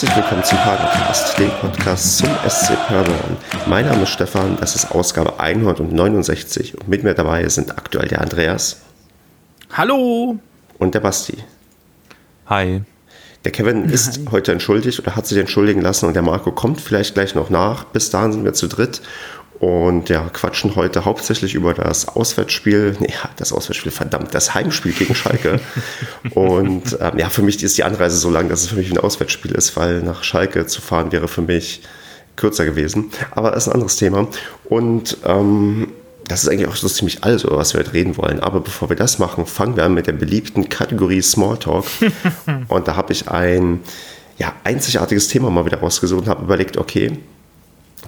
Herzlich willkommen zum Padercast, dem Podcast zum SC Paderborn. Mein Name ist Stefan, das ist Ausgabe 169 und mit mir dabei sind aktuell der Andreas. Hallo! Und der Basti. Hi. Der Kevin ist Hi. heute entschuldigt oder hat sich entschuldigen lassen und der Marco kommt vielleicht gleich noch nach. Bis dahin sind wir zu dritt und ja, quatschen heute hauptsächlich über das Auswärtsspiel, nee, das Auswärtsspiel, verdammt, das Heimspiel gegen Schalke. und ähm, ja, für mich ist die Anreise so lang, dass es für mich ein Auswärtsspiel ist, weil nach Schalke zu fahren wäre für mich kürzer gewesen. Aber das ist ein anderes Thema. Und ähm, das ist eigentlich auch so ziemlich alles, über was wir heute reden wollen. Aber bevor wir das machen, fangen wir an mit der beliebten Kategorie Smalltalk. und da habe ich ein ja, einzigartiges Thema mal wieder rausgesucht und habe überlegt, okay,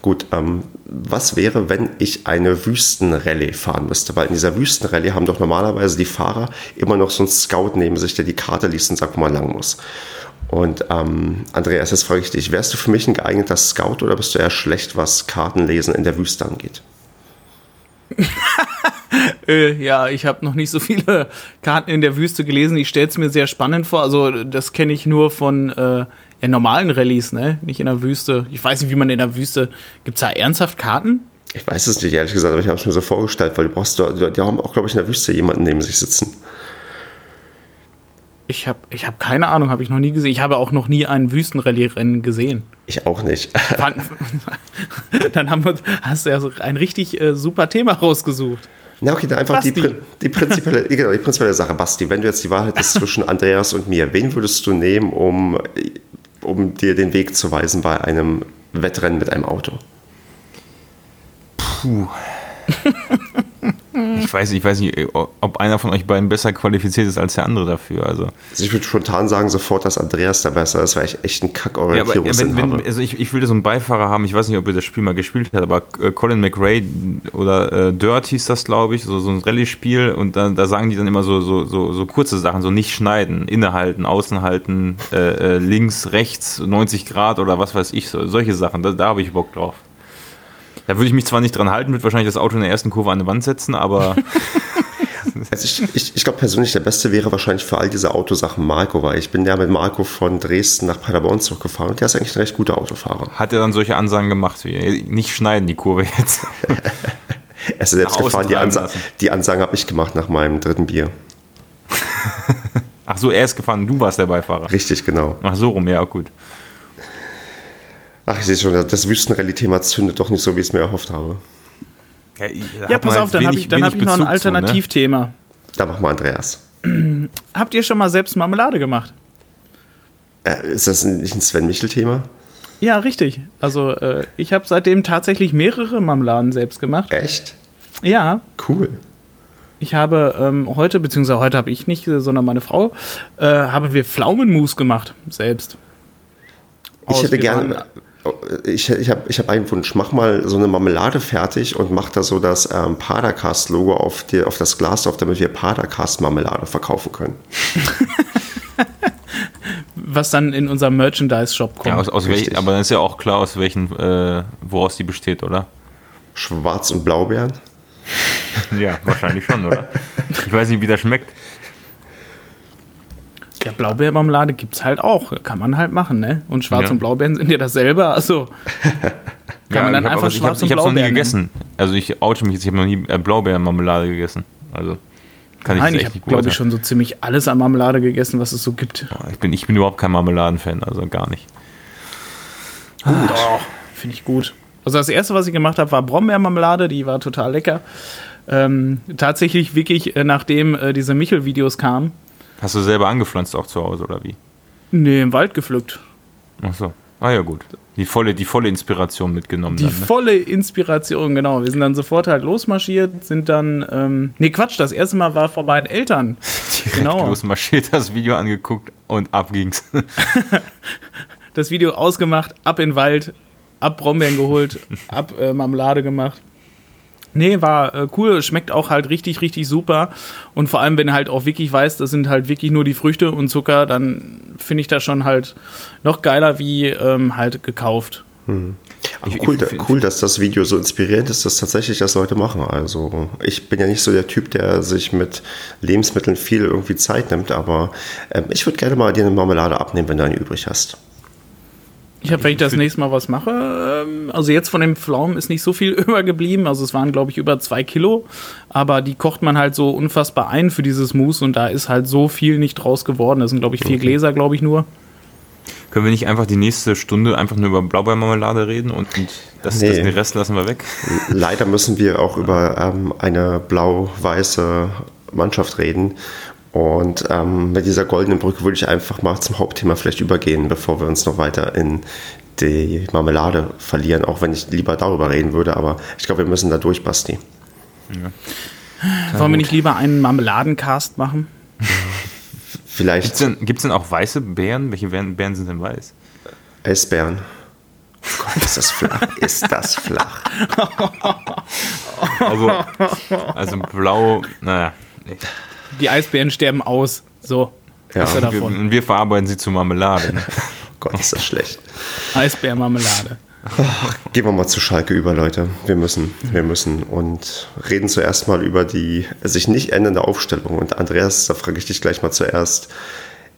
Gut, ähm, was wäre, wenn ich eine Wüstenrallye fahren müsste? Weil in dieser Wüstenrallye haben doch normalerweise die Fahrer immer noch so einen Scout neben sich, der die Karte liest und sagt, wo man lang muss. Und ähm, Andreas, jetzt frage ich dich, wärst du für mich ein geeigneter Scout oder bist du eher schlecht, was Kartenlesen in der Wüste angeht? äh, ja, ich habe noch nicht so viele Karten in der Wüste gelesen. Ich stelle es mir sehr spannend vor. Also das kenne ich nur von äh, in normalen Rallyes, ne? Nicht in der Wüste. Ich weiß nicht, wie man in der Wüste. Gibt es da ernsthaft Karten? Ich weiß es nicht, ehrlich gesagt, aber ich habe es mir so vorgestellt, weil du brauchst, die haben auch, glaube ich, in der Wüste jemanden neben sich sitzen. Ich habe ich hab keine Ahnung, habe ich noch nie gesehen. Ich habe auch noch nie ein Wüstenrallye-Rennen gesehen. Ich auch nicht. dann haben wir, hast du ja so ein richtig äh, super Thema rausgesucht. Na okay, dann einfach die, die, prinzipielle, genau, die prinzipielle Sache. Basti, wenn du jetzt die Wahl hättest zwischen Andreas und mir, wen würdest du nehmen, um um dir den Weg zu weisen bei einem Wettrennen mit einem Auto? Puh. Ich, weiß, ich weiß nicht, ob einer von euch beiden besser qualifiziert ist als der andere dafür. Also, also ich würde spontan sagen sofort, dass Andreas da besser ist, weil ich echt einen Kackorientierungssinn ja, habe. Also ich, ich will so einen Beifahrer haben, ich weiß nicht, ob ihr das Spiel mal gespielt habt, aber äh, Colin McRae oder äh, Dirt hieß das, glaube ich, so, so ein Rallye-Spiel und da, da sagen die dann immer so, so, so, so kurze Sachen, so nicht schneiden, innehalten, außenhalten, äh, äh links, rechts, 90 Grad oder was weiß ich, so, solche Sachen, da, da habe ich Bock drauf. Da würde ich mich zwar nicht dran halten, würde wahrscheinlich das Auto in der ersten Kurve an die Wand setzen, aber. also ich, ich, ich glaube persönlich, der beste wäre wahrscheinlich für all diese Autosachen Marco, weil ich bin ja mit Marco von Dresden nach Paderborn zurückgefahren und der ist eigentlich ein recht guter Autofahrer. Hat er dann solche Ansagen gemacht wie nicht schneiden die Kurve jetzt? er ist selbst gefahren, die, Ansa die Ansagen habe ich gemacht nach meinem dritten Bier. Ach so, er ist gefahren, du warst der Beifahrer. Richtig, genau. Ach so rum, ja, gut. Ach, ich sehe schon, das Wüstenrallye-Thema zündet doch nicht so, wie ich es mir erhofft habe. Ja, ja pass auf, dann habe ich, hab ich noch ein Alternativthema. Ne? Da mach mal Andreas. Habt ihr schon mal selbst Marmelade gemacht? Äh, ist das nicht ein Sven-Michel-Thema? Ja, richtig. Also äh, ich habe seitdem tatsächlich mehrere Marmeladen selbst gemacht. Echt? Ja. Cool. Ich habe ähm, heute, beziehungsweise heute habe ich nicht, sondern meine Frau, äh, haben wir Pflaumenmus gemacht, selbst. Ich hätte gerne, ich, ich habe ich hab einen Wunsch. Mach mal so eine Marmelade fertig und mach da so das ähm, Padercast-Logo auf, auf das Glas drauf, damit wir Padercast-Marmelade verkaufen können. Was dann in unserem Merchandise-Shop kommt. Ja, aus, aus welch, aber dann ist ja auch klar, aus welchen, äh, woraus die besteht, oder? Schwarz und Blaubeeren? ja, wahrscheinlich schon, oder? Ich weiß nicht, wie das schmeckt. Ja, Blaubeermarmelade gibt es halt auch. Kann man halt machen, ne? Und Schwarz ja. und Blaubeeren sind ja dasselbe. Also kann ja, man dann einfach aber, Schwarz ich hab, und Blaubeeren. Ich habe noch nie gegessen. Also ich oute mich jetzt, ich habe noch nie äh, Blaubeermarmelade gegessen. Also kann Nein, ich, ich habe, glaube ich, schon so ziemlich alles an Marmelade gegessen, was es so gibt. Ich bin, ich bin überhaupt kein Marmeladenfan, also gar nicht. Gut. Oh, Finde ich gut. Also das erste, was ich gemacht habe, war Brombeermarmelade, die war total lecker. Ähm, tatsächlich wirklich, äh, nachdem äh, diese Michel-Videos kamen, Hast du selber angepflanzt auch zu Hause oder wie? Nee, im Wald gepflückt. Ach so. Ah ja, gut. Die volle, die volle Inspiration mitgenommen. Die dann, ne? volle Inspiration, genau. Wir sind dann sofort halt losmarschiert, sind dann. Ähm, nee, Quatsch, das erste Mal war vor meinen Eltern. Direkt genau. losmarschiert, das Video angeguckt und ab ging's. das Video ausgemacht, ab in den Wald, ab Brombeeren geholt, ab äh, Marmelade gemacht. Nee, war äh, cool, schmeckt auch halt richtig, richtig super. Und vor allem, wenn du halt auch wirklich weißt, das sind halt wirklich nur die Früchte und Zucker, dann finde ich das schon halt noch geiler wie ähm, halt gekauft. Hm. Ich, cool, ich cool, dass das Video so inspirierend ist, dass tatsächlich das Leute machen. Also ich bin ja nicht so der Typ, der sich mit Lebensmitteln viel irgendwie Zeit nimmt, aber äh, ich würde gerne mal dir eine Marmelade abnehmen, wenn du eine übrig hast. Ich habe, wenn ich das nächste Mal was mache, ähm, also jetzt von dem Pflaumen ist nicht so viel übergeblieben. Also es waren, glaube ich, über zwei Kilo. Aber die kocht man halt so unfassbar ein für dieses Mousse und da ist halt so viel nicht draus geworden. Das sind, glaube ich, vier okay. Gläser, glaube ich, nur. Können wir nicht einfach die nächste Stunde einfach nur über Blaubeermarmelade reden und, und das, nee. das, den Rest lassen wir weg? Leider müssen wir auch über ähm, eine blau-weiße Mannschaft reden. Und ähm, mit dieser goldenen Brücke würde ich einfach mal zum Hauptthema vielleicht übergehen, bevor wir uns noch weiter in die Marmelade verlieren, auch wenn ich lieber darüber reden würde. Aber ich glaube, wir müssen da durch, Basti. Ja. Wollen wir nicht lieber einen Marmeladencast machen? Vielleicht. Gibt es denn, denn, auch weiße Beeren? Welche Beeren sind denn weiß? Eisbären. Oh Gott, ist das flach? ist das flach? also, also blau, naja. Die Eisbären sterben aus. So. Ja, und wir, wir, verarbeiten sie zu Marmelade. Ne? oh Gott, ist das schlecht. Eisbärmarmelade. Gehen wir mal zu Schalke über, Leute. Wir müssen, wir müssen. Und reden zuerst mal über die sich nicht ändernde Aufstellung. Und Andreas, da frage ich dich gleich mal zuerst.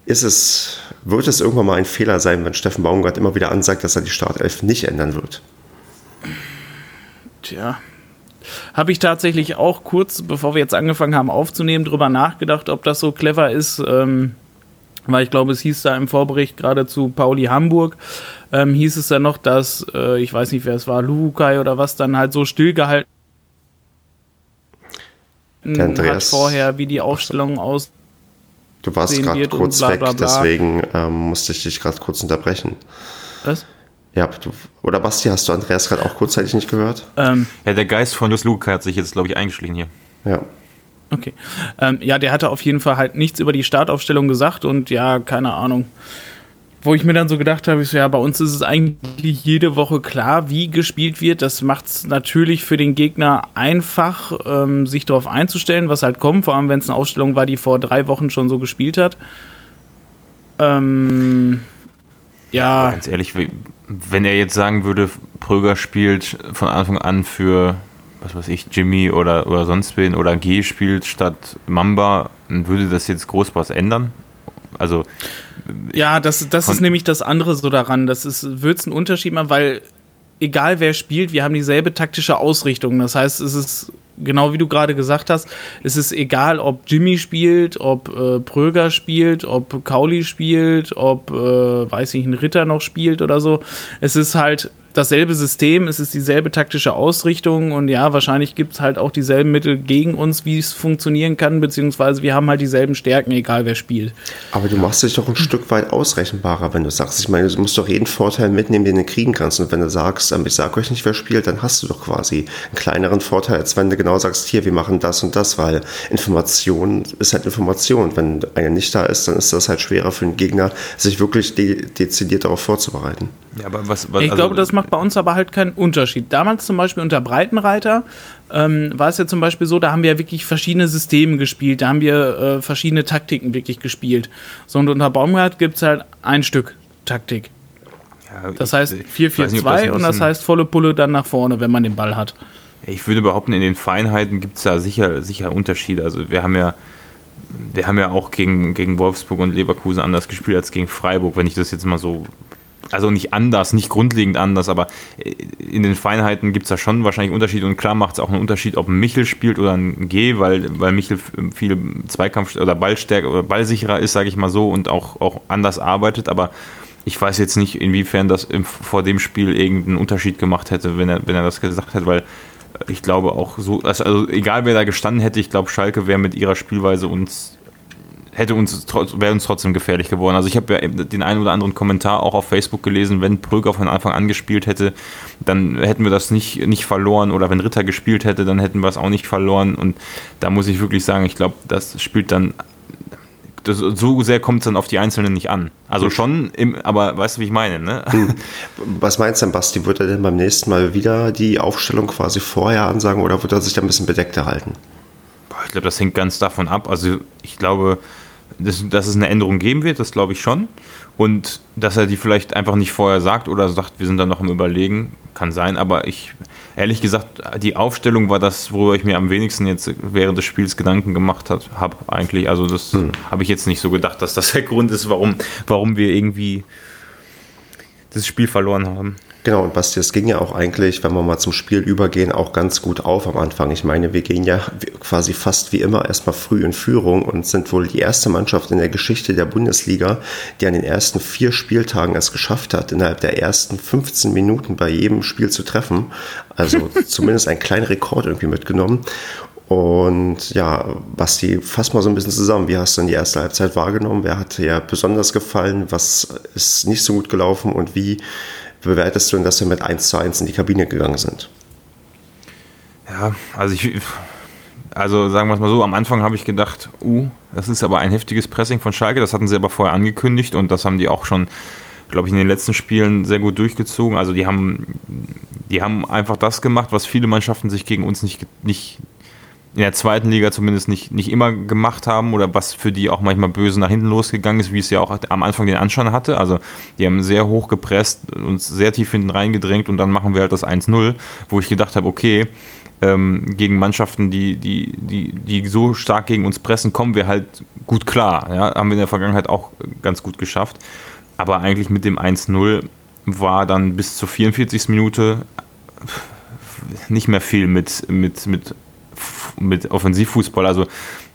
Ist es, wird es irgendwann mal ein Fehler sein, wenn Steffen Baumgart immer wieder ansagt, dass er die Startelf nicht ändern wird? Tja. Habe ich tatsächlich auch kurz, bevor wir jetzt angefangen haben aufzunehmen, darüber nachgedacht, ob das so clever ist. Ähm, weil ich glaube, es hieß da im Vorbericht gerade zu Pauli Hamburg, ähm, hieß es dann noch, dass, äh, ich weiß nicht, wer es war, Lukai oder was, dann halt so stillgehalten hat vorher, wie die Aufstellung aus. Du warst gerade kurz bla, bla, bla. weg, deswegen ähm, musste ich dich gerade kurz unterbrechen. Was? Ja, du, oder Basti, hast du Andreas gerade auch kurzzeitig nicht gehört? Ähm, ja, der Geist von Lus Lukai hat sich jetzt, glaube ich, eingeschlichen hier. Ja. Okay. Ähm, ja, der hatte auf jeden Fall halt nichts über die Startaufstellung gesagt und ja, keine Ahnung. Wo ich mir dann so gedacht habe, ich so, ja, bei uns ist es eigentlich jede Woche klar, wie gespielt wird. Das macht es natürlich für den Gegner einfach, ähm, sich darauf einzustellen, was halt kommt, vor allem wenn es eine Aufstellung war, die vor drei Wochen schon so gespielt hat. Ähm, ja. Ganz ehrlich, wenn er jetzt sagen würde, Pröger spielt von Anfang an für was weiß ich, Jimmy oder, oder sonst wen oder G spielt statt Mamba, würde das jetzt groß was ändern? Also. Ja, das, das ist nämlich das andere so daran. Das wird es einen Unterschied machen, weil egal wer spielt, wir haben dieselbe taktische Ausrichtung. Das heißt, es ist genau wie du gerade gesagt hast, es ist egal, ob Jimmy spielt, ob äh, Pröger spielt, ob Kauli spielt, ob, äh, weiß ich, ein Ritter noch spielt oder so. Es ist halt dasselbe System, es ist dieselbe taktische Ausrichtung und ja, wahrscheinlich gibt es halt auch dieselben Mittel gegen uns, wie es funktionieren kann, beziehungsweise wir haben halt dieselben Stärken, egal wer spielt. Aber du machst dich doch ein Stück weit ausrechenbarer, wenn du sagst, ich meine, du musst doch jeden Vorteil mitnehmen, den du kriegen kannst. Und wenn du sagst, ähm, ich sage euch nicht, wer spielt, dann hast du doch quasi einen kleineren Vorteil, als wenn du genau sagst, hier, wir machen das und das, weil Information ist halt Information. Wenn einer nicht da ist, dann ist das halt schwerer für den Gegner, sich wirklich de dezidiert darauf vorzubereiten. Ja, aber was, was ich also, glaube, das macht bei uns aber halt keinen Unterschied. Damals zum Beispiel unter Breitenreiter ähm, war es ja zum Beispiel so, da haben wir wirklich verschiedene Systeme gespielt, da haben wir äh, verschiedene Taktiken wirklich gespielt. So und unter Baumgart gibt es halt ein Stück Taktik. Ja, das heißt 4-4-2 und das heißt volle Pulle dann nach vorne, wenn man den Ball hat. Ich würde behaupten, in den Feinheiten gibt es da sicher, sicher Unterschiede. Also wir haben ja wir haben ja auch gegen, gegen Wolfsburg und Leverkusen anders gespielt als gegen Freiburg, wenn ich das jetzt mal so also nicht anders, nicht grundlegend anders, aber äh, in den Feinheiten gibt es da schon wahrscheinlich Unterschiede und klar macht es auch einen Unterschied, ob ein Michel spielt oder ein G, weil, weil Michel viel Zweikampf oder Ballstärker oder ballsicherer ist, sage ich mal so, und auch, auch anders arbeitet, aber ich weiß jetzt nicht, inwiefern das im, vor dem Spiel irgendeinen Unterschied gemacht hätte, wenn er, wenn er das gesagt hätte, weil ich glaube auch so, also, also egal wer da gestanden hätte, ich glaube Schalke wäre mit ihrer Spielweise uns hätte uns, wäre uns trotzdem gefährlich geworden. Also ich habe ja den einen oder anderen Kommentar auch auf Facebook gelesen, wenn Brügger von Anfang an gespielt hätte, dann hätten wir das nicht, nicht verloren oder wenn Ritter gespielt hätte, dann hätten wir es auch nicht verloren und da muss ich wirklich sagen, ich glaube, das spielt dann das, so sehr kommt es dann auf die Einzelnen nicht an. Also schon, im, aber weißt du, wie ich meine, ne? Hm. Was meinst du denn, Basti? Wird er denn beim nächsten Mal wieder die Aufstellung quasi vorher ansagen oder wird er sich da ein bisschen bedeckter halten? Ich glaube, das hängt ganz davon ab. Also ich glaube, dass, dass es eine Änderung geben wird, das glaube ich schon. Und dass er die vielleicht einfach nicht vorher sagt oder sagt, wir sind dann noch im Überlegen, kann sein. Aber ich, ehrlich gesagt, die Aufstellung war das, worüber ich mir am wenigsten jetzt während des Spiels Gedanken gemacht habe, eigentlich. Also das hm. habe ich jetzt nicht so gedacht, dass das der Grund ist, warum, warum wir irgendwie das Spiel verloren haben. Genau, und Basti, es ging ja auch eigentlich, wenn wir mal zum Spiel übergehen, auch ganz gut auf am Anfang. Ich meine, wir gehen ja quasi fast wie immer erstmal früh in Führung und sind wohl die erste Mannschaft in der Geschichte der Bundesliga, die an den ersten vier Spieltagen es geschafft hat, innerhalb der ersten 15 Minuten bei jedem Spiel zu treffen. Also zumindest einen kleinen Rekord irgendwie mitgenommen. Und ja, Basti, fass mal so ein bisschen zusammen. Wie hast du denn die erste Halbzeit wahrgenommen? Wer hat dir besonders gefallen? Was ist nicht so gut gelaufen? Und wie bewertest du denn, dass wir mit 1 zu 1 in die Kabine gegangen sind? Ja, also ich, also sagen wir es mal so, am Anfang habe ich gedacht, uh, das ist aber ein heftiges Pressing von Schalke, das hatten sie aber vorher angekündigt und das haben die auch schon, glaube ich, in den letzten Spielen sehr gut durchgezogen. Also die haben, die haben einfach das gemacht, was viele Mannschaften sich gegen uns nicht, nicht in der zweiten Liga zumindest nicht, nicht immer gemacht haben oder was für die auch manchmal böse nach hinten losgegangen ist, wie es ja auch am Anfang den Anschein hatte. Also die haben sehr hoch gepresst, uns sehr tief hinten reingedrängt und dann machen wir halt das 1-0, wo ich gedacht habe, okay, ähm, gegen Mannschaften, die, die, die, die so stark gegen uns pressen, kommen wir halt gut klar. Ja? Haben wir in der Vergangenheit auch ganz gut geschafft. Aber eigentlich mit dem 1-0 war dann bis zur 44. Minute nicht mehr viel mit, mit, mit mit Offensivfußball. Also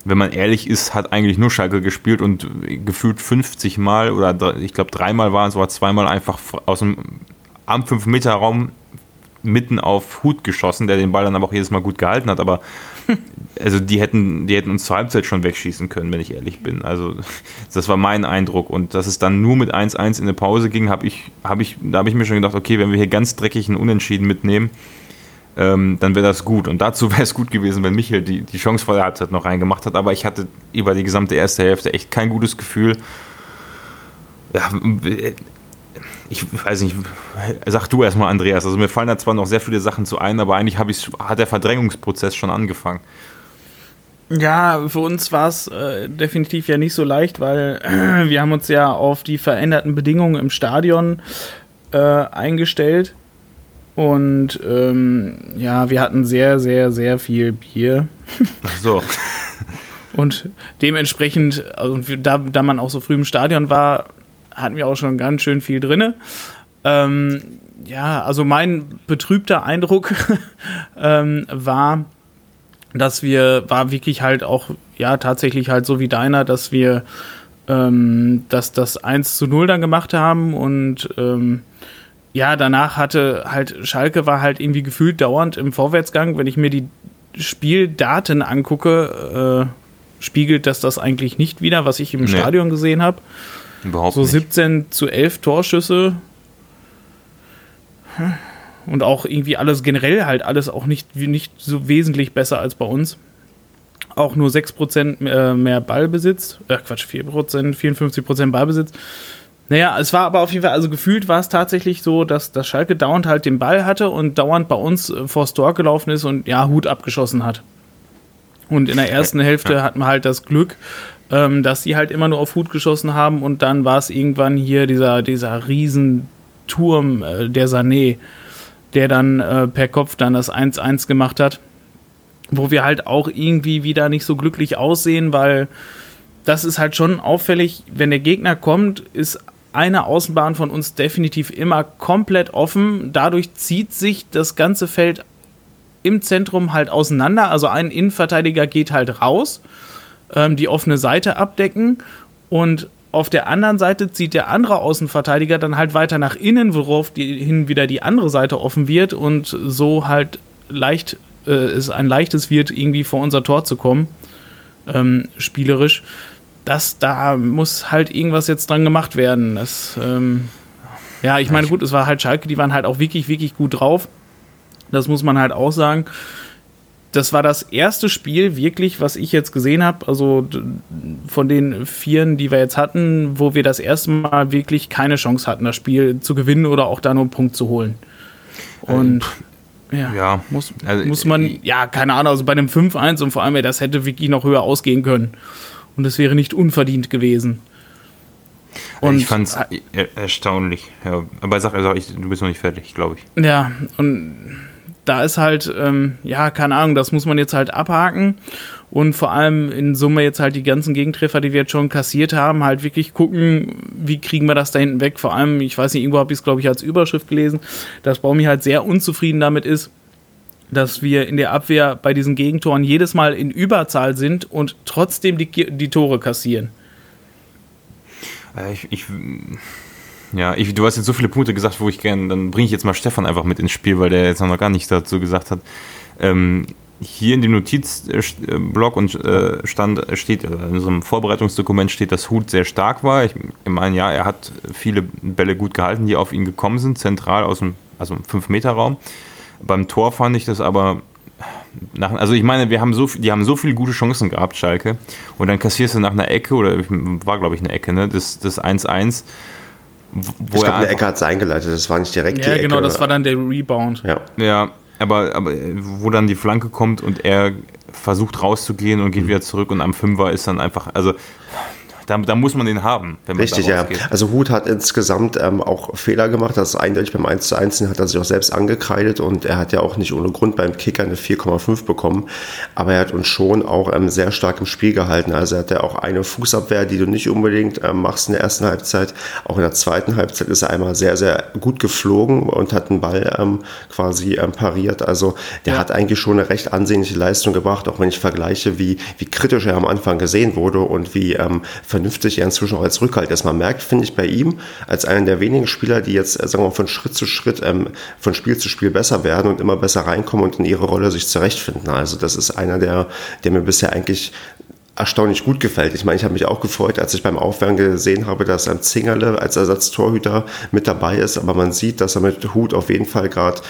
wenn man ehrlich ist, hat eigentlich nur Schalke gespielt und gefühlt 50 Mal oder ich glaube dreimal waren es oder zweimal einfach aus dem am 5-Meter-Raum mitten auf Hut geschossen, der den Ball dann aber auch jedes Mal gut gehalten hat. Aber also die hätten, die hätten uns zur Halbzeit schon wegschießen können, wenn ich ehrlich bin. Also das war mein Eindruck. Und dass es dann nur mit 1-1 in eine Pause ging, habe ich, hab ich, da habe ich mir schon gedacht, okay, wenn wir hier ganz dreckig einen Unentschieden mitnehmen, ähm, dann wäre das gut. Und dazu wäre es gut gewesen, wenn Michael die, die Chance vor der Halbzeit noch reingemacht hat. Aber ich hatte über die gesamte erste Hälfte echt kein gutes Gefühl. Ja, ich weiß nicht, sag du erstmal, Andreas. Also mir fallen da zwar noch sehr viele Sachen zu ein, aber eigentlich hat der Verdrängungsprozess schon angefangen. Ja, für uns war es äh, definitiv ja nicht so leicht, weil äh, wir haben uns ja auf die veränderten Bedingungen im Stadion äh, eingestellt. Und ähm, ja, wir hatten sehr, sehr, sehr viel Bier. Ach so. Und dementsprechend, also da, da man auch so früh im Stadion war, hatten wir auch schon ganz schön viel drinne. Ähm, ja, also mein betrübter Eindruck ähm, war, dass wir, war wirklich halt auch, ja, tatsächlich halt so wie deiner, dass wir ähm, dass das 1 zu 0 dann gemacht haben und ähm, ja, danach hatte halt Schalke war halt irgendwie gefühlt dauernd im Vorwärtsgang. Wenn ich mir die Spieldaten angucke, äh, spiegelt das das eigentlich nicht wieder, was ich im nee. Stadion gesehen habe. Überhaupt so 17 nicht. zu 11 Torschüsse. Und auch irgendwie alles generell halt alles auch nicht, nicht so wesentlich besser als bei uns. Auch nur 6% mehr, mehr Ballbesitz. Äh, Quatsch, 4%, 54% Ballbesitz. Naja, es war aber auf jeden Fall, also gefühlt war es tatsächlich so, dass, dass Schalke dauernd halt den Ball hatte und dauernd bei uns äh, vors Tor gelaufen ist und ja, Hut abgeschossen hat. Und in der ersten Hälfte hatten wir halt das Glück, ähm, dass sie halt immer nur auf Hut geschossen haben und dann war es irgendwann hier dieser, dieser Riesenturm, äh, der Sané, der dann äh, per Kopf dann das 1-1 gemacht hat. Wo wir halt auch irgendwie wieder nicht so glücklich aussehen, weil das ist halt schon auffällig, wenn der Gegner kommt, ist eine Außenbahn von uns definitiv immer komplett offen. Dadurch zieht sich das ganze Feld im Zentrum halt auseinander. Also ein Innenverteidiger geht halt raus, ähm, die offene Seite abdecken und auf der anderen Seite zieht der andere Außenverteidiger dann halt weiter nach innen, worauf die, hin wieder die andere Seite offen wird und so halt leicht äh, es ein leichtes wird, irgendwie vor unser Tor zu kommen, ähm, spielerisch das, da muss halt irgendwas jetzt dran gemacht werden. Das, ähm, ja, ich meine, gut, es war halt Schalke, die waren halt auch wirklich, wirklich gut drauf. Das muss man halt auch sagen. Das war das erste Spiel wirklich, was ich jetzt gesehen habe, also von den Vieren, die wir jetzt hatten, wo wir das erste Mal wirklich keine Chance hatten, das Spiel zu gewinnen oder auch da nur einen Punkt zu holen. Und ja, ja, muss, also, muss man, ja, keine Ahnung, also bei einem 5-1 und vor allem, das hätte wirklich noch höher ausgehen können. Und es wäre nicht unverdient gewesen. Und ich fand es erstaunlich. Ja, aber sag, also ich, du bist noch nicht fertig, glaube ich. Ja, und da ist halt, ähm, ja, keine Ahnung, das muss man jetzt halt abhaken und vor allem in Summe jetzt halt die ganzen Gegentreffer, die wir jetzt schon kassiert haben, halt wirklich gucken, wie kriegen wir das da hinten weg. Vor allem, ich weiß nicht, irgendwo habe ich es, glaube ich, als Überschrift gelesen, dass Baumi halt sehr unzufrieden damit ist, dass wir in der Abwehr bei diesen Gegentoren jedes Mal in Überzahl sind und trotzdem die, die Tore kassieren. Äh, ich, ich, ja, ich, du hast jetzt so viele Punkte gesagt, wo ich gerne, dann bringe ich jetzt mal Stefan einfach mit ins Spiel, weil der jetzt noch gar nichts dazu gesagt hat. Ähm, hier in dem Notizblock und äh, stand steht in unserem Vorbereitungsdokument steht, dass Hut sehr stark war. Ich meine, ja, er hat viele Bälle gut gehalten, die auf ihn gekommen sind, zentral aus dem also 5 Meter Raum. Beim Tor fand ich das aber nach, also ich meine, wir haben so, die haben so viele gute Chancen gehabt, Schalke, und dann kassierst du nach einer Ecke, oder war glaube ich eine Ecke, ne, das 1-1. Wo ich glaube, eine Ecke hat es eingeleitet, das war nicht direkt ja, die Ecke. Ja, genau, das war dann der Rebound. Ja, ja aber, aber wo dann die Flanke kommt und er versucht rauszugehen und geht mhm. wieder zurück und am Fünfer ist dann einfach, also da, da, muss man den haben. Richtig, ja. Also Hut hat insgesamt ähm, auch Fehler gemacht. Das ist eindeutig beim 1 zu 1 hat er sich auch selbst angekreidet und er hat ja auch nicht ohne Grund beim Kicker eine 4,5 bekommen. Aber er hat uns schon auch ähm, sehr stark im Spiel gehalten. Also er hat ja auch eine Fußabwehr, die du nicht unbedingt ähm, machst in der ersten Halbzeit. Auch in der zweiten Halbzeit ist er einmal sehr, sehr gut geflogen und hat den Ball ähm, quasi ähm, pariert. Also der ja. hat eigentlich schon eine recht ansehnliche Leistung gebracht, auch wenn ich vergleiche, wie, wie kritisch er am Anfang gesehen wurde und wie ähm, vernünftig er inzwischen auch als Rückhalt ist. Man merkt, finde ich, bei ihm als einer der wenigen Spieler, die jetzt, sagen wir mal, von Schritt zu Schritt, ähm, von Spiel zu Spiel besser werden und immer besser reinkommen und in ihre Rolle sich zurechtfinden. Also das ist einer, der, der mir bisher eigentlich erstaunlich gut gefällt. Ich meine, ich habe mich auch gefreut, als ich beim Aufwärmen gesehen habe, dass ein Zingerle als Ersatztorhüter mit dabei ist, aber man sieht, dass er mit Hut auf jeden Fall gerade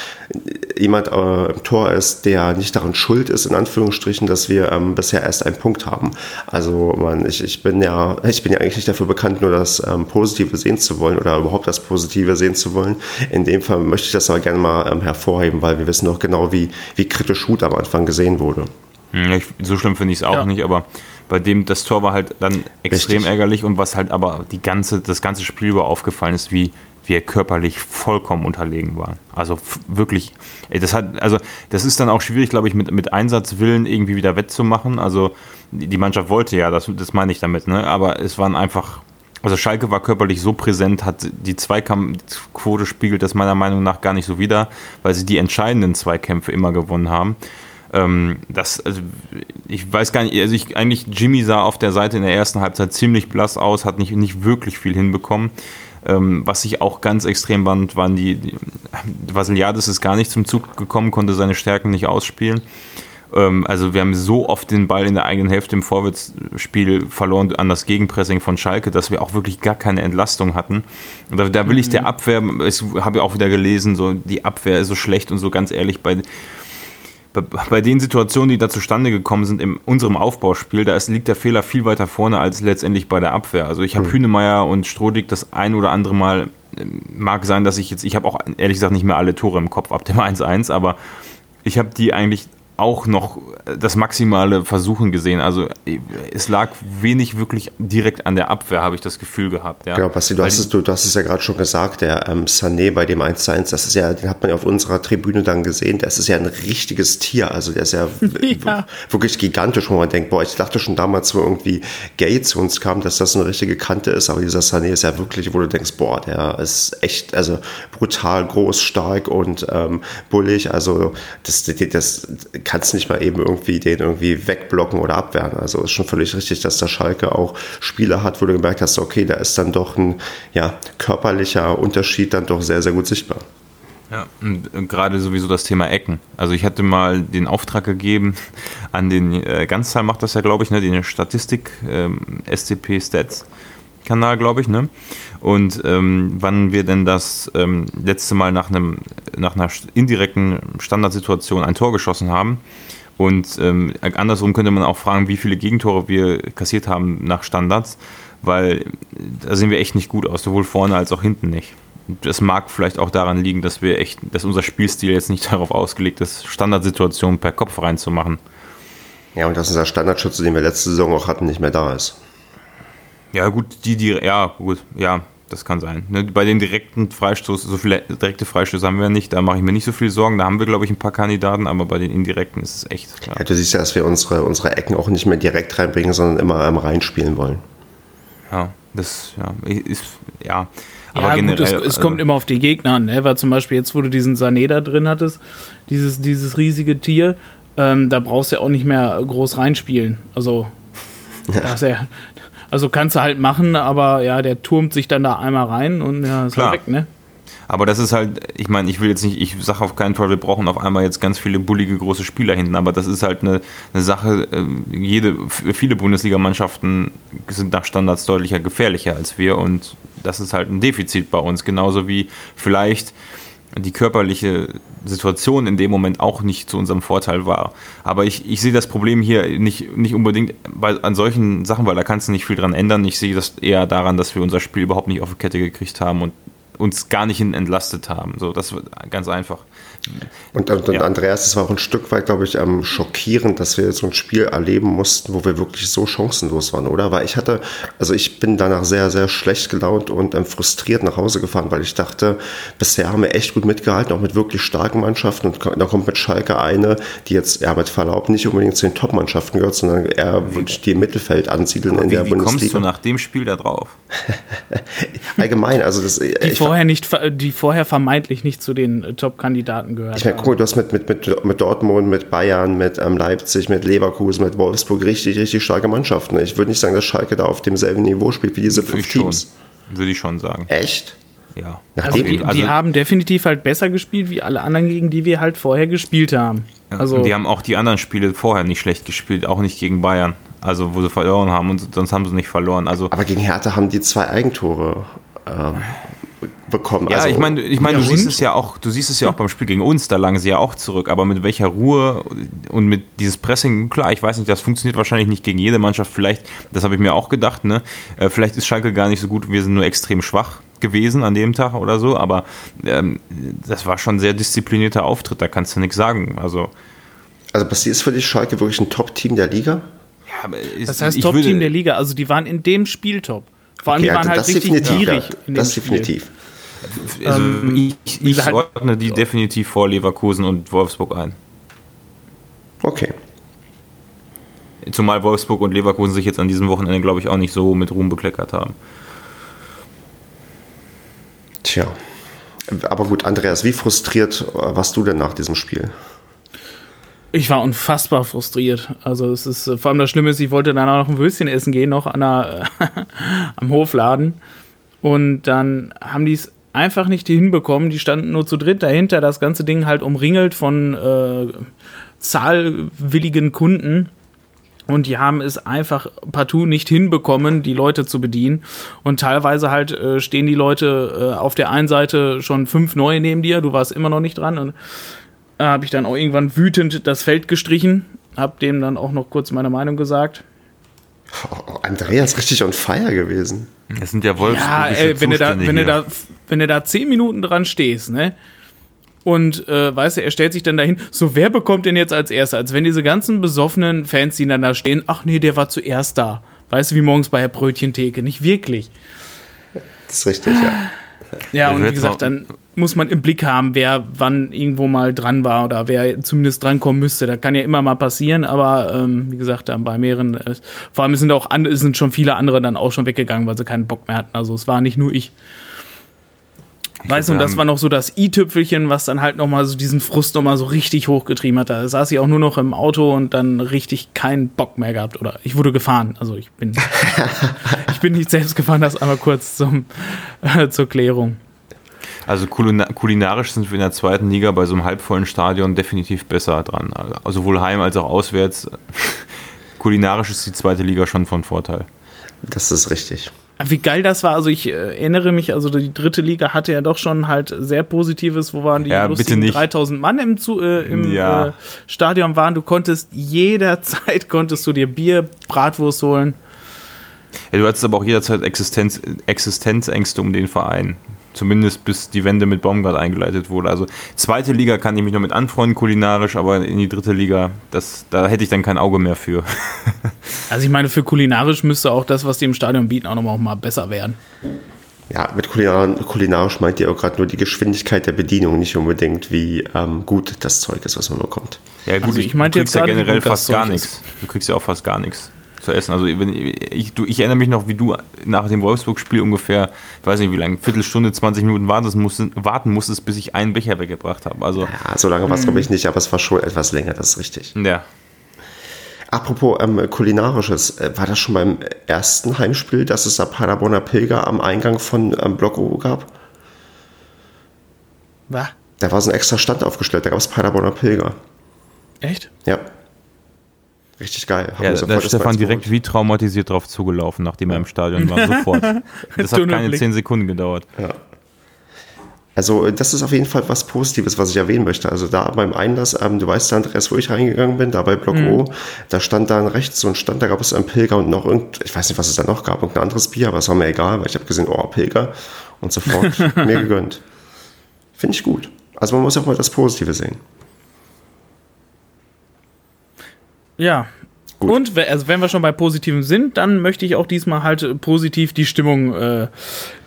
jemand äh, im Tor ist, der nicht daran schuld ist, in Anführungsstrichen, dass wir ähm, bisher erst einen Punkt haben. Also man, ich, ich bin ja, ich bin ja eigentlich nicht dafür bekannt, nur das ähm, Positive sehen zu wollen oder überhaupt das Positive sehen zu wollen. In dem Fall möchte ich das aber gerne mal ähm, hervorheben, weil wir wissen doch genau, wie, wie kritisch Hut am Anfang gesehen wurde. Hm, so schlimm finde ich es auch ja. nicht, aber bei dem das Tor war halt dann extrem Richtig. ärgerlich und was halt aber die ganze, das ganze Spiel über aufgefallen ist, wie, er körperlich vollkommen unterlegen war. Also wirklich, ey, das hat, also das ist dann auch schwierig, glaube ich, mit, mit Einsatzwillen irgendwie wieder wettzumachen. Also die Mannschaft wollte ja, das, das meine ich damit, ne? Aber es waren einfach, also Schalke war körperlich so präsent, hat die Zweikampfquote spiegelt das meiner Meinung nach gar nicht so wider, weil sie die entscheidenden Zweikämpfe immer gewonnen haben. Ähm, das, also ich weiß gar nicht, also ich, eigentlich Jimmy sah auf der Seite in der ersten Halbzeit ziemlich blass aus, hat nicht, nicht wirklich viel hinbekommen. Ähm, was ich auch ganz extrem fand, waren die, die Vasiliadis ist gar nicht zum Zug gekommen, konnte seine Stärken nicht ausspielen. Ähm, also wir haben so oft den Ball in der eigenen Hälfte im Vorwärtsspiel verloren an das Gegenpressing von Schalke, dass wir auch wirklich gar keine Entlastung hatten. Und da, da will ich der mhm. Abwehr, ich habe ja auch wieder gelesen, so die Abwehr ist so schlecht und so ganz ehrlich bei bei den Situationen, die da zustande gekommen sind in unserem Aufbauspiel, da ist, liegt der Fehler viel weiter vorne als letztendlich bei der Abwehr. Also ich habe hm. Hünemeyer und Strodig das ein oder andere Mal, ähm, mag sein, dass ich jetzt, ich habe auch ehrlich gesagt nicht mehr alle Tore im Kopf ab dem 1-1, aber ich habe die eigentlich auch noch das maximale Versuchen gesehen. Also es lag wenig wirklich direkt an der Abwehr, habe ich das Gefühl gehabt. Ja. Genau, Basti, du, hast es, du, du hast es ja gerade schon gesagt, der ähm, Sané bei dem 1 1, das ist ja, den hat man ja auf unserer Tribüne dann gesehen, das ist ja ein richtiges Tier, also der ist ja, ja. wirklich gigantisch, wo man denkt, boah, ich dachte schon damals, wo irgendwie Gay zu uns kam, dass das eine richtige Kante ist, aber dieser Sané ist ja wirklich, wo du denkst, boah, der ist echt, also brutal groß, stark und ähm, bullig, also das, das, das kannst nicht mal eben irgendwie den irgendwie wegblocken oder abwehren. Also ist schon völlig richtig, dass der Schalke auch Spiele hat, wo du gemerkt hast, okay, da ist dann doch ein ja, körperlicher Unterschied dann doch sehr, sehr gut sichtbar. Ja, und gerade sowieso das Thema Ecken. Also ich hatte mal den Auftrag gegeben an den äh, Ganzzahl macht das ja, glaube ich, ne, den Statistik ähm, SCP Stats Kanal, glaube ich, ne? Und ähm, wann wir denn das ähm, letzte Mal nach einem nach einer indirekten Standardsituation ein Tor geschossen haben. Und ähm, andersrum könnte man auch fragen, wie viele Gegentore wir kassiert haben nach Standards, weil da sehen wir echt nicht gut aus, sowohl vorne als auch hinten nicht. Das mag vielleicht auch daran liegen, dass wir echt, dass unser Spielstil jetzt nicht darauf ausgelegt ist, Standardsituationen per Kopf reinzumachen. Ja, und dass unser Standardschütze, den wir letzte Saison auch hatten, nicht mehr da ist. Ja, gut, die, die, ja, gut, ja. Das kann sein. Ne, bei den direkten Freistoß, so viele direkte Freistöße haben wir nicht, da mache ich mir nicht so viel Sorgen. Da haben wir, glaube ich, ein paar Kandidaten, aber bei den indirekten ist es echt. Klar. Ja, du siehst ja, dass wir unsere, unsere Ecken auch nicht mehr direkt reinbringen, sondern immer ähm, reinspielen wollen. Ja, das ja, ist, ja. Aber ja, generell, gut, es, es also, kommt immer auf die Gegner an, ne? weil zum Beispiel jetzt, wo du diesen Sané da drin hattest, dieses, dieses riesige Tier, ähm, da brauchst du ja auch nicht mehr groß reinspielen. Also, ja. ja, also kannst du halt machen, aber ja, der turmt sich dann da einmal rein und ja, ist Klar. Halt weg, ne? Aber das ist halt, ich meine, ich will jetzt nicht, ich sage auf keinen Fall, wir brauchen auf einmal jetzt ganz viele bullige große Spieler hinten, aber das ist halt eine, eine Sache, äh, jede, viele Bundesligamannschaften sind nach Standards deutlicher gefährlicher als wir und das ist halt ein Defizit bei uns, genauso wie vielleicht die körperliche Situation in dem Moment auch nicht zu unserem Vorteil war. Aber ich, ich sehe das Problem hier nicht, nicht unbedingt bei, an solchen Sachen, weil da kannst du nicht viel dran ändern. Ich sehe das eher daran, dass wir unser Spiel überhaupt nicht auf die Kette gekriegt haben und uns gar nicht entlastet haben. So, das wird ganz einfach. Und, und, ja. Andreas, es war auch ein Stück weit, glaube ich, ähm, schockierend, dass wir so ein Spiel erleben mussten, wo wir wirklich so chancenlos waren, oder? Weil ich hatte, also ich bin danach sehr, sehr schlecht gelaunt und ähm, frustriert nach Hause gefahren, weil ich dachte, bisher haben wir echt gut mitgehalten, auch mit wirklich starken Mannschaften. Und da kommt mit Schalke eine, die jetzt, ja, mit Verlaub nicht unbedingt zu den Top-Mannschaften gehört, sondern eher wirklich die im Mittelfeld ansiedeln Aber in wie, der wie Bundesliga. Wie kommst du nach dem Spiel da drauf? Allgemein, also das. Die vorher, nicht, die vorher vermeintlich nicht zu den Top-Kandidaten gehört. Ich meine, guck mal, du hast mit, mit, mit, mit Dortmund, mit Bayern, mit ähm, Leipzig, mit Leverkusen, mit Wolfsburg richtig, richtig starke Mannschaften. Ich würde nicht sagen, dass Schalke da auf demselben Niveau spielt wie diese fünf Teams. Würde ich schon sagen. Echt? Ja. Also die, also die, haben definitiv halt besser gespielt wie alle anderen, gegen die wir halt vorher gespielt haben. Also die haben auch die anderen Spiele vorher nicht schlecht gespielt, auch nicht gegen Bayern. Also wo sie verloren haben und sonst haben sie nicht verloren. Also aber gegen Hertha haben die zwei Eigentore ähm, bekommen. Ja, also, ich meine, ich mein, du siehst es ja auch, du siehst es ja auch beim Spiel gegen uns, da lagen sie ja auch zurück, aber mit welcher Ruhe und mit dieses Pressing, klar, ich weiß nicht, das funktioniert wahrscheinlich nicht gegen jede Mannschaft, vielleicht, das habe ich mir auch gedacht, ne? Äh, vielleicht ist Schalke gar nicht so gut, wir sind nur extrem schwach gewesen an dem Tag oder so, aber ähm, das war schon ein sehr disziplinierter Auftritt, da kannst du nichts sagen. Also, also ist für dich Schalke wirklich ein Top-Team der Liga? Ja, aber ist, das heißt Top-Team der Liga, also die waren in dem Spiel top. Vor allem, okay, die waren also halt richtig gierig. Ja, das definitiv. Also ähm, ich, ich halt ordne die definitiv vor Leverkusen und Wolfsburg ein. Okay. Zumal Wolfsburg und Leverkusen sich jetzt an diesem Wochenende, glaube ich, auch nicht so mit Ruhm bekleckert haben. Tja. Aber gut, Andreas, wie frustriert warst du denn nach diesem Spiel? Ich war unfassbar frustriert. Also es ist vor allem das Schlimme ist, ich wollte dann auch noch ein Würstchen essen gehen, noch an der, am Hofladen. Und dann haben die es einfach nicht hinbekommen. Die standen nur zu dritt dahinter, das ganze Ding halt umringelt von äh, zahlwilligen Kunden. Und die haben es einfach partout nicht hinbekommen, die Leute zu bedienen. Und teilweise halt äh, stehen die Leute äh, auf der einen Seite schon fünf neue neben dir, du warst immer noch nicht dran. Und äh, habe ich dann auch irgendwann wütend das Feld gestrichen, habe dem dann auch noch kurz meine Meinung gesagt. Oh, Andreas richtig on fire gewesen. Es sind ja Wolfsburg. Ja, ey, wenn du da, wenn du da, wenn du da zehn Minuten dran stehst, ne? Und äh, weißt du, er stellt sich dann dahin, so wer bekommt denn jetzt als erster? Als wenn diese ganzen besoffenen Fans, die dann da stehen, ach nee, der war zuerst da. Weißt du, wie morgens bei der Brötchentheke, nicht wirklich. Das ist richtig, ja. Ja, und wie gesagt, dann muss man im Blick haben, wer wann irgendwo mal dran war oder wer zumindest drankommen müsste. Das kann ja immer mal passieren, aber ähm, wie gesagt, dann bei mehreren, äh, vor allem sind auch andere, sind schon viele andere dann auch schon weggegangen, weil sie keinen Bock mehr hatten. Also es war nicht nur ich. Weißt du, und das war noch so das i-Tüpfelchen, was dann halt nochmal so diesen Frust nochmal so richtig hochgetrieben hat. Da saß ich auch nur noch im Auto und dann richtig keinen Bock mehr gehabt. Oder ich wurde gefahren. Also ich bin, ich bin nicht selbst gefahren, das einmal kurz zum, äh, zur Klärung. Also kulinarisch sind wir in der zweiten Liga bei so einem halbvollen Stadion definitiv besser dran. Also sowohl heim als auch auswärts. kulinarisch ist die zweite Liga schon von Vorteil. Das ist richtig. Wie geil das war, also ich äh, erinnere mich, also die dritte Liga hatte ja doch schon halt sehr Positives, wo waren die ja, lustigen 3000 Mann im, äh, im ja. äh, Stadion waren. Du konntest jederzeit, konntest du dir Bier, Bratwurst holen. Ja, du hattest aber auch jederzeit Existenz, Existenzängste um den Verein. Zumindest bis die Wende mit Baumgart eingeleitet wurde. Also zweite Liga kann ich mich noch mit anfreunden kulinarisch, aber in die dritte Liga, das, da hätte ich dann kein Auge mehr für. also ich meine, für kulinarisch müsste auch das, was die im Stadion bieten, auch nochmal mal besser werden. Ja, mit kulinar kulinarisch meint ihr auch gerade nur die Geschwindigkeit der Bedienung, nicht unbedingt, wie ähm, gut das Zeug ist, was man bekommt. Ja, gut, also ich meinte jetzt ja generell fast gar nichts. Du kriegst ja auch fast gar nichts zu essen. Also ich, du, ich erinnere mich noch, wie du nach dem Wolfsburg-Spiel ungefähr, ich weiß nicht wie lange, Viertelstunde, 20 Minuten warten musstest, warten musstest bis ich einen Becher weggebracht habe. Also, ja, so lange war es glaube ich nicht, aber es war schon etwas länger, das ist richtig. Ja. Apropos ähm, kulinarisches, äh, war das schon beim ersten Heimspiel, dass es da Paderborner Pilger am Eingang von ähm, Block O gab? Was? Da war so ein extra Stand aufgestellt, da gab es Paderborner Pilger. Echt? Ja. Richtig geil. Ja, da ist Stefan direkt wie traumatisiert drauf zugelaufen, nachdem er im Stadion war. Sofort. Das hat keine zehn Sekunden gedauert. Ja. Also das ist auf jeden Fall was Positives, was ich erwähnen möchte. Also da beim Einlass, ähm, du weißt, Andreas, wo ich reingegangen bin, da bei Block mhm. O, da stand dann rechts so ein Stand, da gab es einen Pilger und noch irgend, ich weiß nicht, was es da noch gab, irgendein anderes Bier, aber es war mir egal, weil ich habe gesehen, oh, Pilger und sofort mir gegönnt. Finde ich gut. Also man muss auch mal das Positive sehen. Ja. Gut. Und also wenn wir schon bei Positivem sind, dann möchte ich auch diesmal halt positiv die Stimmung äh,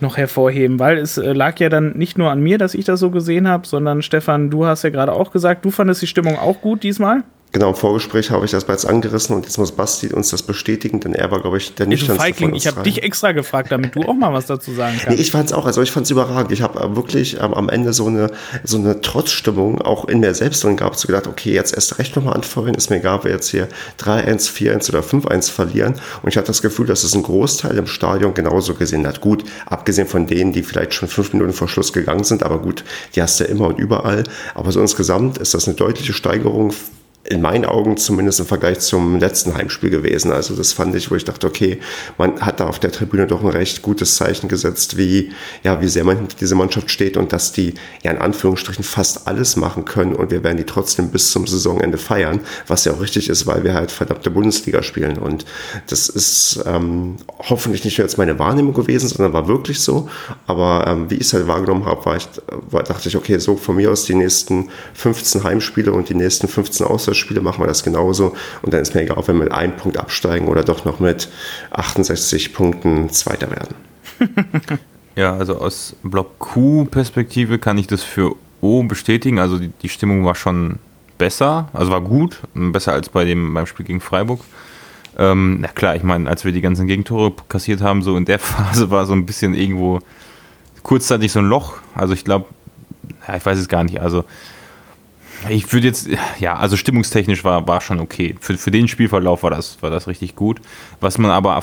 noch hervorheben, weil es äh, lag ja dann nicht nur an mir, dass ich das so gesehen habe, sondern Stefan, du hast ja gerade auch gesagt, du fandest die Stimmung auch gut diesmal. Genau, im Vorgespräch habe ich das bereits angerissen und jetzt muss Basti uns das bestätigen, denn er war, glaube ich, der nicht Du Feigling, ich habe dich extra gefragt, damit du auch mal was dazu sagen kannst. Nee, ich fand es auch, also ich fand es überragend. Ich habe äh, wirklich ähm, am Ende so eine, so eine Trotzstimmung auch in mir selbst drin gehabt, so gedacht, okay, jetzt erst recht nochmal anfeuern, ist mir egal, wer jetzt hier 3-1, 4-1 oder 5-1 verlieren. Und ich hatte das Gefühl, dass es ein Großteil im Stadion genauso gesehen hat. Gut, abgesehen von denen, die vielleicht schon fünf Minuten vor Schluss gegangen sind, aber gut, die hast du ja immer und überall. Aber so insgesamt ist das eine deutliche Steigerung in meinen Augen zumindest im Vergleich zum letzten Heimspiel gewesen. Also das fand ich, wo ich dachte, okay, man hat da auf der Tribüne doch ein recht gutes Zeichen gesetzt, wie, ja, wie sehr man hinter dieser Mannschaft steht und dass die ja in Anführungsstrichen fast alles machen können und wir werden die trotzdem bis zum Saisonende feiern, was ja auch richtig ist, weil wir halt verdammte Bundesliga spielen. Und das ist ähm, hoffentlich nicht nur jetzt meine Wahrnehmung gewesen, sondern war wirklich so. Aber ähm, wie ich es halt wahrgenommen habe, war ich, war, dachte ich, okay, so von mir aus die nächsten 15 Heimspiele und die nächsten 15 Auswärtsspiele Spiele machen wir das genauso. Und dann ist mir egal, ob wir mit einem Punkt absteigen oder doch noch mit 68 Punkten Zweiter werden. ja, also aus Block Q-Perspektive kann ich das für O bestätigen. Also die, die Stimmung war schon besser, also war gut, besser als bei dem beim Spiel gegen Freiburg. Ähm, na klar, ich meine, als wir die ganzen Gegentore kassiert haben, so in der Phase war so ein bisschen irgendwo kurzzeitig so ein Loch. Also ich glaube, ja, ich weiß es gar nicht. Also ich würde jetzt, ja, also stimmungstechnisch war, war schon okay. Für, für den Spielverlauf war das, war das richtig gut. Was man aber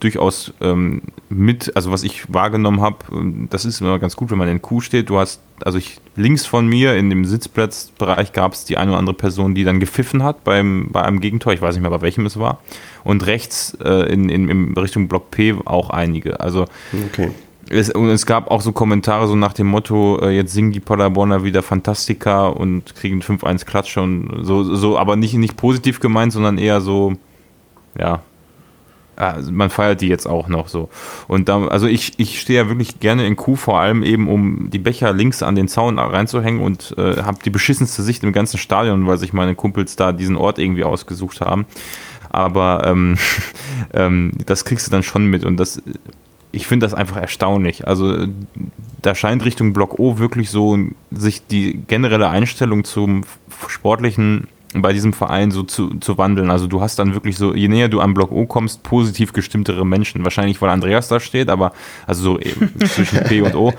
durchaus ähm, mit, also was ich wahrgenommen habe, ähm, das ist immer ganz gut, wenn man in Kuh steht. Du hast, also ich links von mir in dem Sitzplatzbereich gab es die eine oder andere Person, die dann gepfiffen hat beim, bei einem Gegentor. Ich weiß nicht mehr, bei welchem es war. Und rechts äh, in, in, in Richtung Block P auch einige. Also okay. Es, und es gab auch so Kommentare so nach dem Motto, äh, jetzt singen die Paderborner wieder Fantastika und kriegen 5-1 Klatsche und so, so, aber nicht, nicht positiv gemeint, sondern eher so, ja, also man feiert die jetzt auch noch so. Und da, also ich, ich stehe ja wirklich gerne in Kuh, vor allem eben, um die Becher links an den Zaun reinzuhängen und äh, habe die beschissenste Sicht im ganzen Stadion, weil sich meine Kumpels da diesen Ort irgendwie ausgesucht haben. Aber ähm, ähm, das kriegst du dann schon mit und das ich finde das einfach erstaunlich. Also da scheint Richtung Block O wirklich so sich die generelle Einstellung zum Sportlichen bei diesem Verein so zu, zu wandeln. Also du hast dann wirklich so, je näher du am Block O kommst, positiv gestimmtere Menschen. Wahrscheinlich, weil Andreas da steht, aber also so zwischen P und O.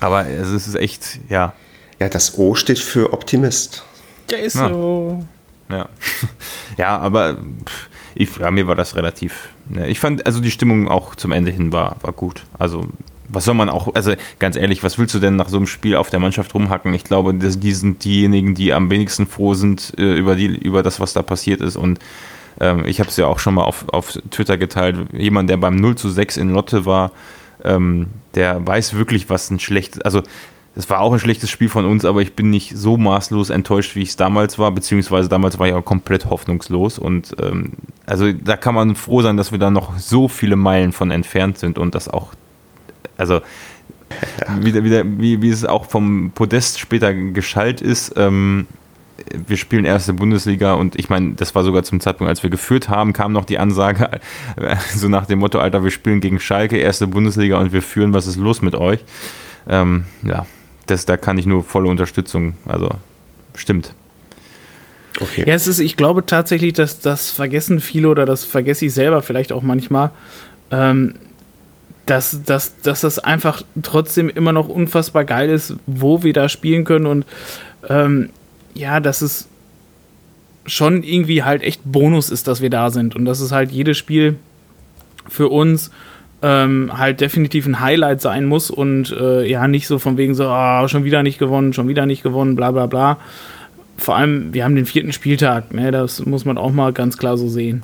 Aber es ist echt, ja. Ja, das O steht für Optimist. Ja, ist ja. so. Ja. ja, aber ich, ja, mir war das relativ ja, ich fand, also die Stimmung auch zum Ende hin war, war gut. Also, was soll man auch, also ganz ehrlich, was willst du denn nach so einem Spiel auf der Mannschaft rumhacken? Ich glaube, das, die sind diejenigen, die am wenigsten froh sind äh, über, die, über das, was da passiert ist. Und ähm, ich habe es ja auch schon mal auf, auf Twitter geteilt. Jemand, der beim 0 zu 6 in Lotte war, ähm, der weiß wirklich, was ein schlechtes, also das war auch ein schlechtes Spiel von uns, aber ich bin nicht so maßlos enttäuscht, wie ich es damals war, beziehungsweise damals war ich auch komplett hoffnungslos. Und ähm, also da kann man froh sein, dass wir da noch so viele Meilen von entfernt sind und das auch, also wieder, wieder, wie, wie es auch vom Podest später geschallt ist, ähm, wir spielen erste Bundesliga und ich meine, das war sogar zum Zeitpunkt, als wir geführt haben, kam noch die Ansage, so nach dem Motto, Alter, wir spielen gegen Schalke, erste Bundesliga und wir führen, was ist los mit euch? Ähm, ja, das, da kann ich nur volle Unterstützung, also stimmt. Okay. Ja, es ist, ich glaube tatsächlich, dass das vergessen viele oder das vergesse ich selber vielleicht auch manchmal, ähm, dass, dass, dass das einfach trotzdem immer noch unfassbar geil ist, wo wir da spielen können und ähm, ja, dass es schon irgendwie halt echt Bonus ist, dass wir da sind und dass es halt jedes Spiel für uns ähm, halt definitiv ein Highlight sein muss und äh, ja, nicht so von wegen so, oh, schon wieder nicht gewonnen, schon wieder nicht gewonnen, bla bla bla. Vor allem, wir haben den vierten Spieltag, ne, das muss man auch mal ganz klar so sehen.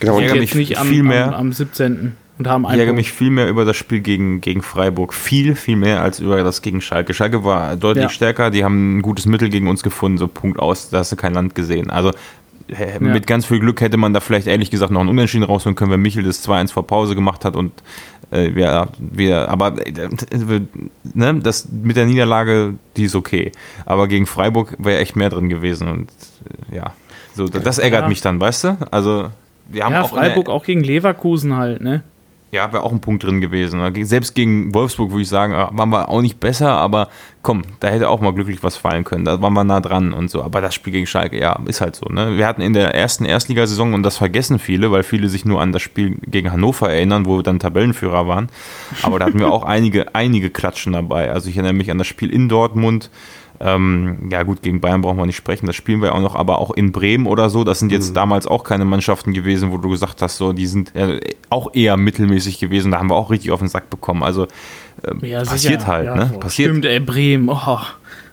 Genau, und jetzt nicht am, viel mehr. Am, am 17 und haben Ich ärgere mich viel mehr über das Spiel gegen, gegen Freiburg. Viel, viel mehr als über das gegen Schalke. Schalke war deutlich ja. stärker, die haben ein gutes Mittel gegen uns gefunden, so Punkt aus, da hast du kein Land gesehen. Also ja. mit ganz viel Glück hätte man da vielleicht ehrlich gesagt noch einen Unentschieden rausholen können, wenn Michel das 2-1 vor Pause gemacht hat und äh, wir, wir, aber äh, ne, das mit der Niederlage, die ist okay. Aber gegen Freiburg wäre echt mehr drin gewesen und äh, ja, so, das ärgert ja. mich dann, weißt du? Also wir haben ja, auch Freiburg auch gegen Leverkusen halt, ne? Ja, wäre auch ein Punkt drin gewesen. Selbst gegen Wolfsburg würde ich sagen, ah, waren wir auch nicht besser, aber komm, da hätte auch mal glücklich was fallen können. Da waren wir nah dran und so. Aber das Spiel gegen Schalke, ja, ist halt so. Ne? Wir hatten in der ersten Erstligasaison, und das vergessen viele, weil viele sich nur an das Spiel gegen Hannover erinnern, wo wir dann Tabellenführer waren. Aber da hatten wir auch einige, einige Klatschen dabei. Also ich erinnere mich an das Spiel in Dortmund ähm, ja gut, gegen Bayern brauchen wir nicht sprechen, das spielen wir auch noch, aber auch in Bremen oder so, das sind jetzt mhm. damals auch keine Mannschaften gewesen, wo du gesagt hast, so, die sind äh, auch eher mittelmäßig gewesen, da haben wir auch richtig auf den Sack bekommen. Also äh, ja, passiert halt, ja, ne? Passiert. Stimmt, ey, Bremen, oh,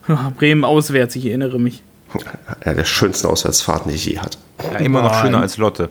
Bremen auswärts, ich erinnere mich. Ja, der schönste Auswärtsfahrten, die ich je hatte. Ja, immer noch schöner als Lotte.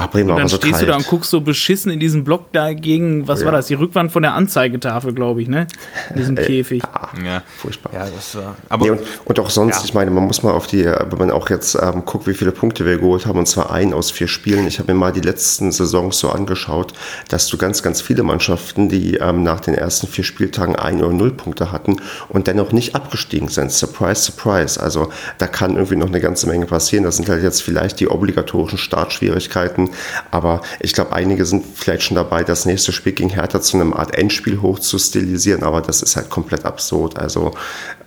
Ach, Bremen und dann so stehst kalt. du da und guckst so beschissen in diesem Block dagegen, was ja. war das? Die Rückwand von der Anzeigetafel, glaube ich, ne? In diesem äh, Käfig. Ja, ja, furchtbar. Ja, das war. Aber nee, und, und, auch sonst, ja. ich meine, man muss mal auf die, wenn man auch jetzt ähm, guckt, wie viele Punkte wir geholt haben, und zwar ein aus vier Spielen. Ich habe mir mal die letzten Saisons so angeschaut, dass du ganz, ganz viele Mannschaften, die ähm, nach den ersten vier Spieltagen ein oder null Punkte hatten und dennoch nicht abgestiegen sind. Surprise, surprise. Also da kann irgendwie noch eine ganze Menge passieren. Das sind halt jetzt vielleicht die obligatorischen Startschwierigkeiten aber ich glaube, einige sind vielleicht schon dabei, das nächste Spiel gegen Hertha zu einem Art Endspiel hoch zu stilisieren, aber das ist halt komplett absurd. Also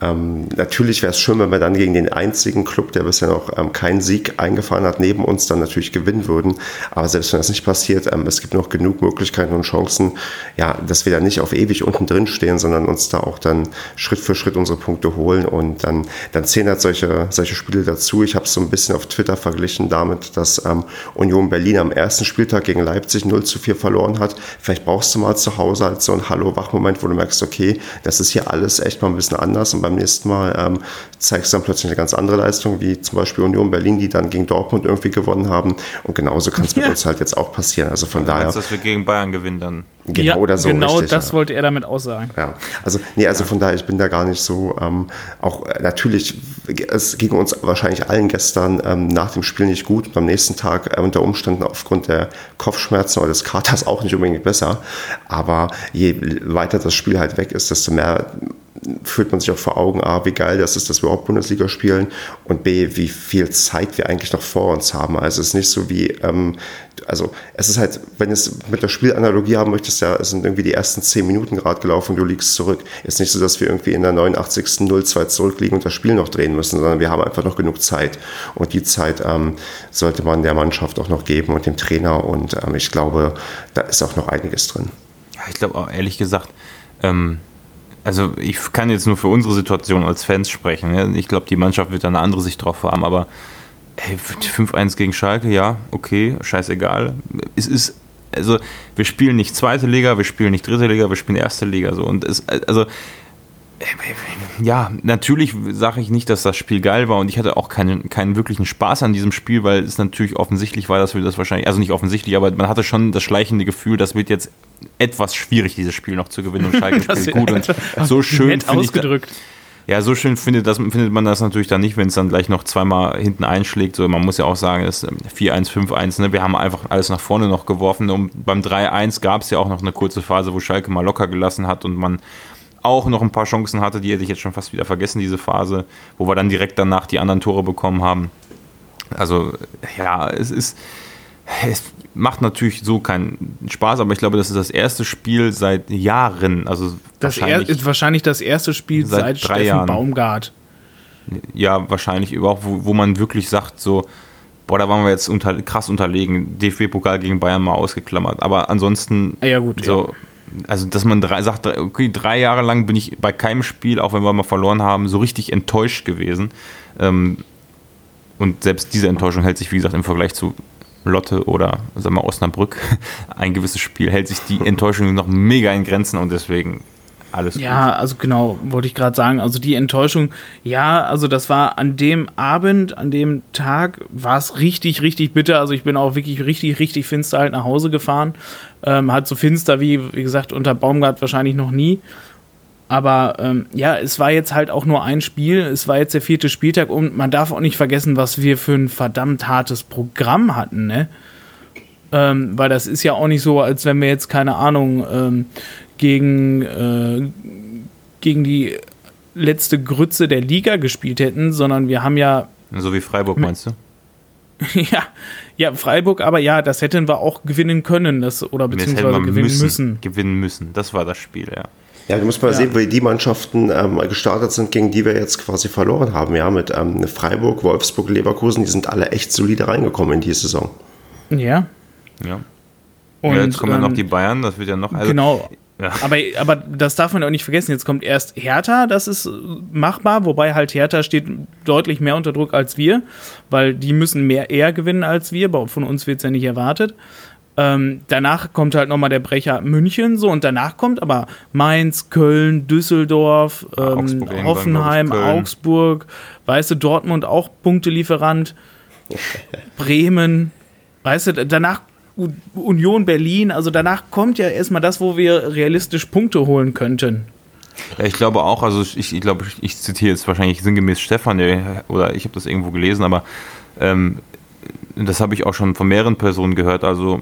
ähm, natürlich wäre es schön, wenn wir dann gegen den einzigen Club, der bisher noch ähm, keinen Sieg eingefahren hat, neben uns dann natürlich gewinnen würden. Aber selbst wenn das nicht passiert, ähm, es gibt noch genug Möglichkeiten und Chancen, ja, dass wir da nicht auf ewig unten drin stehen, sondern uns da auch dann Schritt für Schritt unsere Punkte holen und dann, dann zählen halt solche, solche Spiele dazu. Ich habe es so ein bisschen auf Twitter verglichen damit, dass ähm, Union Berlin am ersten Spieltag gegen Leipzig 0 zu 4 verloren hat. Vielleicht brauchst du mal zu Hause halt so ein Hallo-Wach-Moment, wo du merkst, okay, das ist hier alles echt mal ein bisschen anders und beim nächsten Mal ähm, zeigst du dann plötzlich eine ganz andere Leistung, wie zum Beispiel Union Berlin, die dann gegen Dortmund irgendwie gewonnen haben. Und genauso kann es mit ja. uns halt jetzt auch passieren. Also von daher. Meinst, dass wir gegen Bayern gewinnen dann. Genau ja, oder so. Genau richtig, das ja. wollte er damit aussagen. Ja, also, nee, also von daher, ich bin da gar nicht so, ähm, auch äh, natürlich, es ging uns wahrscheinlich allen gestern ähm, nach dem Spiel nicht gut. Und am nächsten Tag äh, unter Umständen aufgrund der Kopfschmerzen oder des Katers auch nicht unbedingt besser. Aber je weiter das Spiel halt weg ist, desto mehr führt man sich auch vor Augen, A, wie geil das ist, dass wir auch Bundesliga spielen und B, wie viel Zeit wir eigentlich noch vor uns haben. Also es ist nicht so wie, ähm, also es ist halt, wenn es mit der Spielanalogie haben möchtest, ja, es sind irgendwie die ersten zehn Minuten gerade gelaufen und du liegst zurück. Es ist nicht so, dass wir irgendwie in der 89. 0-2 zurückliegen und das Spiel noch drehen müssen, sondern wir haben einfach noch genug Zeit. Und die Zeit ähm, sollte man der Mannschaft auch noch geben und dem Trainer und ähm, ich glaube, da ist auch noch einiges drin. Ich glaube auch ehrlich gesagt, ähm also ich kann jetzt nur für unsere Situation als Fans sprechen. Ich glaube, die Mannschaft wird da eine andere Sicht drauf haben, aber hey, 5-1 gegen Schalke, ja, okay, scheißegal. Es ist, also wir spielen nicht zweite Liga, wir spielen nicht dritte Liga, wir spielen erste Liga so. Und es, also ja, natürlich sage ich nicht, dass das Spiel geil war und ich hatte auch keinen, keinen wirklichen Spaß an diesem Spiel, weil es natürlich offensichtlich war, dass wir das wahrscheinlich, also nicht offensichtlich, aber man hatte schon das schleichende Gefühl, das wird jetzt etwas schwierig, dieses Spiel noch zu gewinnen und Schalke spielt gut und so schön ausgedrückt. Ich, ja, so schön findet, das, findet man das natürlich dann nicht, wenn es dann gleich noch zweimal hinten einschlägt. So, man muss ja auch sagen, es ist 4-1, 5-1. Ne? Wir haben einfach alles nach vorne noch geworfen. Und beim 3-1 gab es ja auch noch eine kurze Phase, wo Schalke mal locker gelassen hat und man auch noch ein paar Chancen hatte, die hätte ich jetzt schon fast wieder vergessen, diese Phase, wo wir dann direkt danach die anderen Tore bekommen haben. Also, ja, es ist. Es macht natürlich so keinen Spaß, aber ich glaube, das ist das erste Spiel seit Jahren. Also das wahrscheinlich, er, wahrscheinlich das erste Spiel seit, seit drei Steffen Jahren. Baumgart. Ja, wahrscheinlich überhaupt, wo, wo man wirklich sagt, so, boah, da waren wir jetzt unter, krass unterlegen. DFB-Pokal gegen Bayern mal ausgeklammert. Aber ansonsten, ja, gut, so, ja. Also dass man drei, sagt, okay, drei Jahre lang bin ich bei keinem Spiel, auch wenn wir mal verloren haben, so richtig enttäuscht gewesen. Ähm, und selbst diese Enttäuschung hält sich, wie gesagt, im Vergleich zu Lotte oder sagen wir Osnabrück, ein gewisses Spiel, hält sich die Enttäuschung noch mega in Grenzen und deswegen alles ja, gut. also genau, wollte ich gerade sagen. Also die Enttäuschung, ja, also das war an dem Abend, an dem Tag, war es richtig, richtig bitter. Also ich bin auch wirklich richtig, richtig finster halt nach Hause gefahren. Ähm, halt so finster wie, wie gesagt, unter Baumgart wahrscheinlich noch nie. Aber ähm, ja, es war jetzt halt auch nur ein Spiel. Es war jetzt der vierte Spieltag und man darf auch nicht vergessen, was wir für ein verdammt hartes Programm hatten, ne? Ähm, weil das ist ja auch nicht so, als wenn wir jetzt, keine Ahnung, ähm, gegen, äh, gegen die letzte Grütze der Liga gespielt hätten, sondern wir haben ja. So wie Freiburg, meinst du? ja, ja, Freiburg, aber ja, das hätten wir auch gewinnen können, das, oder beziehungsweise gewinnen müssen, müssen. Gewinnen müssen, das war das Spiel, ja. Ja, du musst mal ja. sehen, wie die Mannschaften ähm, gestartet sind, gegen die wir jetzt quasi verloren haben. Ja, mit ähm, Freiburg, Wolfsburg, Leverkusen, die sind alle echt solide reingekommen in die Saison. Ja. Ja. Und ja, jetzt kommen ähm, ja noch die Bayern, das wird ja noch. Also, genau. Ja. Aber, aber das darf man auch nicht vergessen. Jetzt kommt erst Hertha, das ist machbar, wobei halt Hertha steht deutlich mehr unter Druck als wir, weil die müssen mehr eher gewinnen als wir. Von uns wird es ja nicht erwartet. Ähm, danach kommt halt nochmal der Brecher München, so und danach kommt aber Mainz, Köln, Düsseldorf, ähm, Hoffenheim, Augsburg, weißt du, Dortmund auch Punktelieferant, Bremen, weißt du, danach Union Berlin, also danach kommt ja erstmal das, wo wir realistisch Punkte holen könnten. Ja, ich glaube auch, also ich, ich glaube, ich zitiere jetzt wahrscheinlich sinngemäß Stefan, der, oder ich habe das irgendwo gelesen, aber ähm, das habe ich auch schon von mehreren Personen gehört. Also,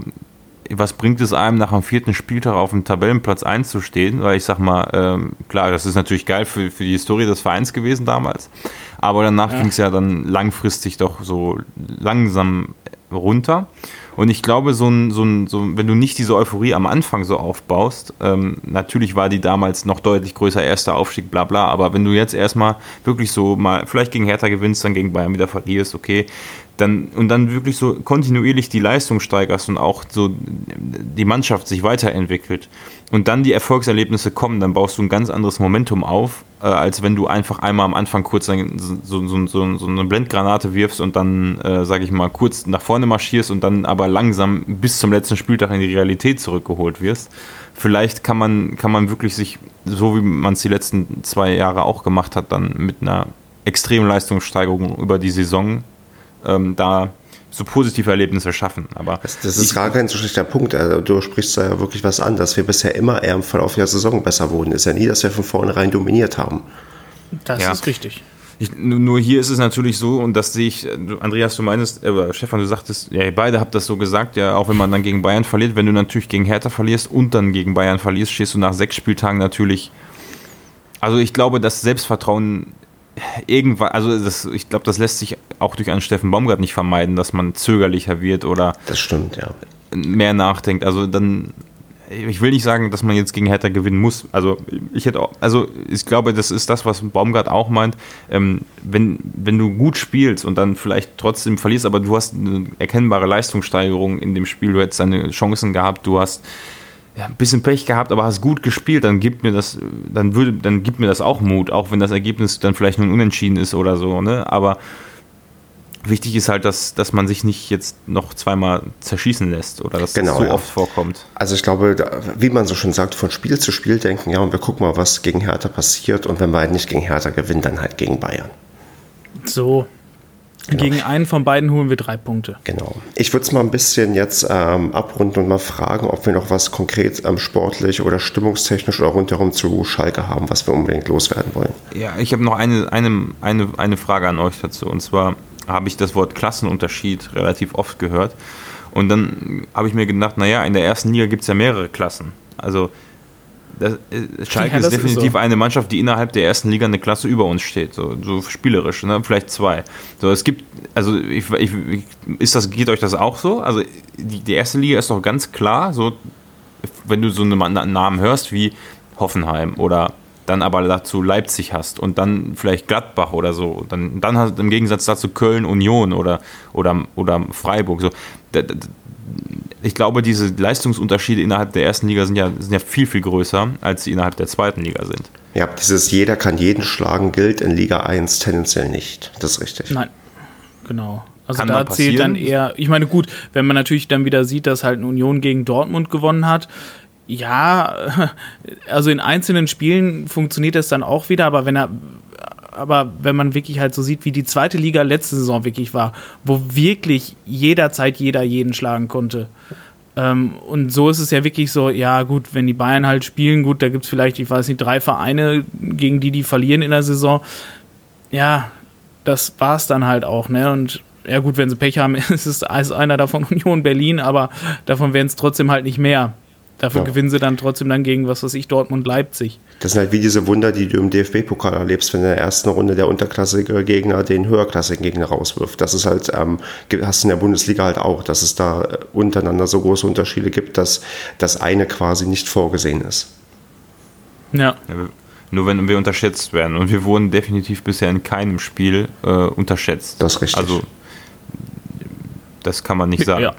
was bringt es einem, nach dem vierten Spieltag auf dem Tabellenplatz 1 zu stehen? Weil ich sag mal, ähm, klar, das ist natürlich geil für, für die Historie des Vereins gewesen damals. Aber danach ja. ging es ja dann langfristig doch so langsam runter. Und ich glaube, so ein, so ein, so, wenn du nicht diese Euphorie am Anfang so aufbaust, ähm, natürlich war die damals noch deutlich größer, erster Aufstieg, bla bla, aber wenn du jetzt erstmal wirklich so mal, vielleicht gegen Hertha gewinnst, dann gegen Bayern wieder verlierst, okay, dann, und dann wirklich so kontinuierlich die Leistung steigerst und auch so die Mannschaft sich weiterentwickelt und dann die Erfolgserlebnisse kommen, dann baust du ein ganz anderes Momentum auf, äh, als wenn du einfach einmal am Anfang kurz so, so, so, so eine Blendgranate wirfst und dann, äh, sage ich mal, kurz nach vorne marschierst und dann aber langsam bis zum letzten Spieltag in die Realität zurückgeholt wirst. Vielleicht kann man, kann man wirklich sich, so wie man es die letzten zwei Jahre auch gemacht hat, dann mit einer extremen Leistungssteigerung über die Saison ähm, da so positive Erlebnisse schaffen. Aber das, das ist gar kein so schlechter Punkt. Also, du sprichst da ja wirklich was an, dass wir bisher immer eher im Verlauf der Saison besser wurden. Ist ja nie, dass wir von vornherein dominiert haben. Das ja. ist richtig. Ich, nur hier ist es natürlich so, und das sehe ich, Andreas, du meinst, äh, Stefan, du sagtest, ja, ihr beide habt das so gesagt, ja, auch wenn man dann gegen Bayern verliert, wenn du natürlich gegen Hertha verlierst und dann gegen Bayern verlierst, stehst du nach sechs Spieltagen natürlich. Also ich glaube, das Selbstvertrauen irgendwann, also das, ich glaube, das lässt sich auch durch einen Steffen Baumgart nicht vermeiden, dass man zögerlicher wird oder stimmt, ja. mehr nachdenkt. Also dann, ich will nicht sagen, dass man jetzt gegen Hertha gewinnen muss. Also ich hätte auch, also ich glaube, das ist das, was Baumgart auch meint. Ähm, wenn, wenn du gut spielst und dann vielleicht trotzdem verlierst, aber du hast eine erkennbare Leistungssteigerung in dem Spiel, du hättest deine Chancen gehabt, du hast ja, ein bisschen Pech gehabt, aber hast gut gespielt, dann gibt mir das, dann würde, dann gibt mir das auch Mut, auch wenn das Ergebnis dann vielleicht nur ein Unentschieden ist oder so, ne? Aber wichtig ist halt, dass, dass man sich nicht jetzt noch zweimal zerschießen lässt oder dass genau, das so ja. oft vorkommt. Also ich glaube, wie man so schon sagt, von Spiel zu Spiel denken, ja, und wir gucken mal, was gegen Hertha passiert und wenn wir halt nicht gegen Hertha gewinnen, dann halt gegen Bayern. So, Genau. Gegen einen von beiden holen wir drei Punkte. Genau. Ich würde es mal ein bisschen jetzt ähm, abrunden und mal fragen, ob wir noch was konkret ähm, sportlich oder stimmungstechnisch oder rundherum zu Schalke haben, was wir unbedingt loswerden wollen. Ja, ich habe noch eine, eine, eine, eine Frage an euch dazu. Und zwar habe ich das Wort Klassenunterschied relativ oft gehört. Und dann habe ich mir gedacht, naja, in der ersten Liga gibt es ja mehrere Klassen. Also das, äh, Schalke ja, ist definitiv ist so. eine Mannschaft, die innerhalb der ersten Liga eine Klasse über uns steht, so, so spielerisch, ne? vielleicht zwei. So, es gibt, also ich, ich, ist das, geht euch das auch so? Also die, die erste Liga ist doch ganz klar, so wenn du so einen Namen hörst wie Hoffenheim oder dann aber dazu Leipzig hast und dann vielleicht Gladbach oder so, dann, dann hast du im Gegensatz dazu Köln, Union oder, oder, oder Freiburg. So, ich glaube, diese Leistungsunterschiede innerhalb der ersten Liga sind ja, sind ja viel, viel größer, als sie innerhalb der zweiten Liga sind. Ja, dieses jeder kann jeden schlagen gilt in Liga 1 tendenziell nicht. Das ist richtig. Nein, genau. Also kann da zählt dann eher, ich meine, gut, wenn man natürlich dann wieder sieht, dass halt eine Union gegen Dortmund gewonnen hat, ja, also in einzelnen Spielen funktioniert das dann auch wieder, aber wenn er aber wenn man wirklich halt so sieht, wie die zweite Liga letzte Saison wirklich war, wo wirklich jederzeit jeder jeden schlagen konnte. Ähm, und so ist es ja wirklich so, ja gut, wenn die Bayern halt spielen, gut, da gibt es vielleicht, ich weiß nicht, drei Vereine, gegen die die verlieren in der Saison. Ja, das war es dann halt auch, ne? Und ja gut, wenn sie Pech haben, ist es einer davon Union Berlin, aber davon werden es trotzdem halt nicht mehr. Dafür ja. gewinnen sie dann trotzdem dann gegen, was weiß ich, Dortmund, Leipzig. Das sind halt wie diese Wunder, die du im DFB-Pokal erlebst, wenn in der ersten Runde der unterklassige Gegner den höherklassigen Gegner rauswirft. Das ist halt, ähm, hast du in der Bundesliga halt auch, dass es da äh, untereinander so große Unterschiede gibt, dass das eine quasi nicht vorgesehen ist. Ja. ja nur wenn wir unterschätzt werden. Und wir wurden definitiv bisher in keinem Spiel äh, unterschätzt. Das ist richtig. Also, das kann man nicht sagen. Ja.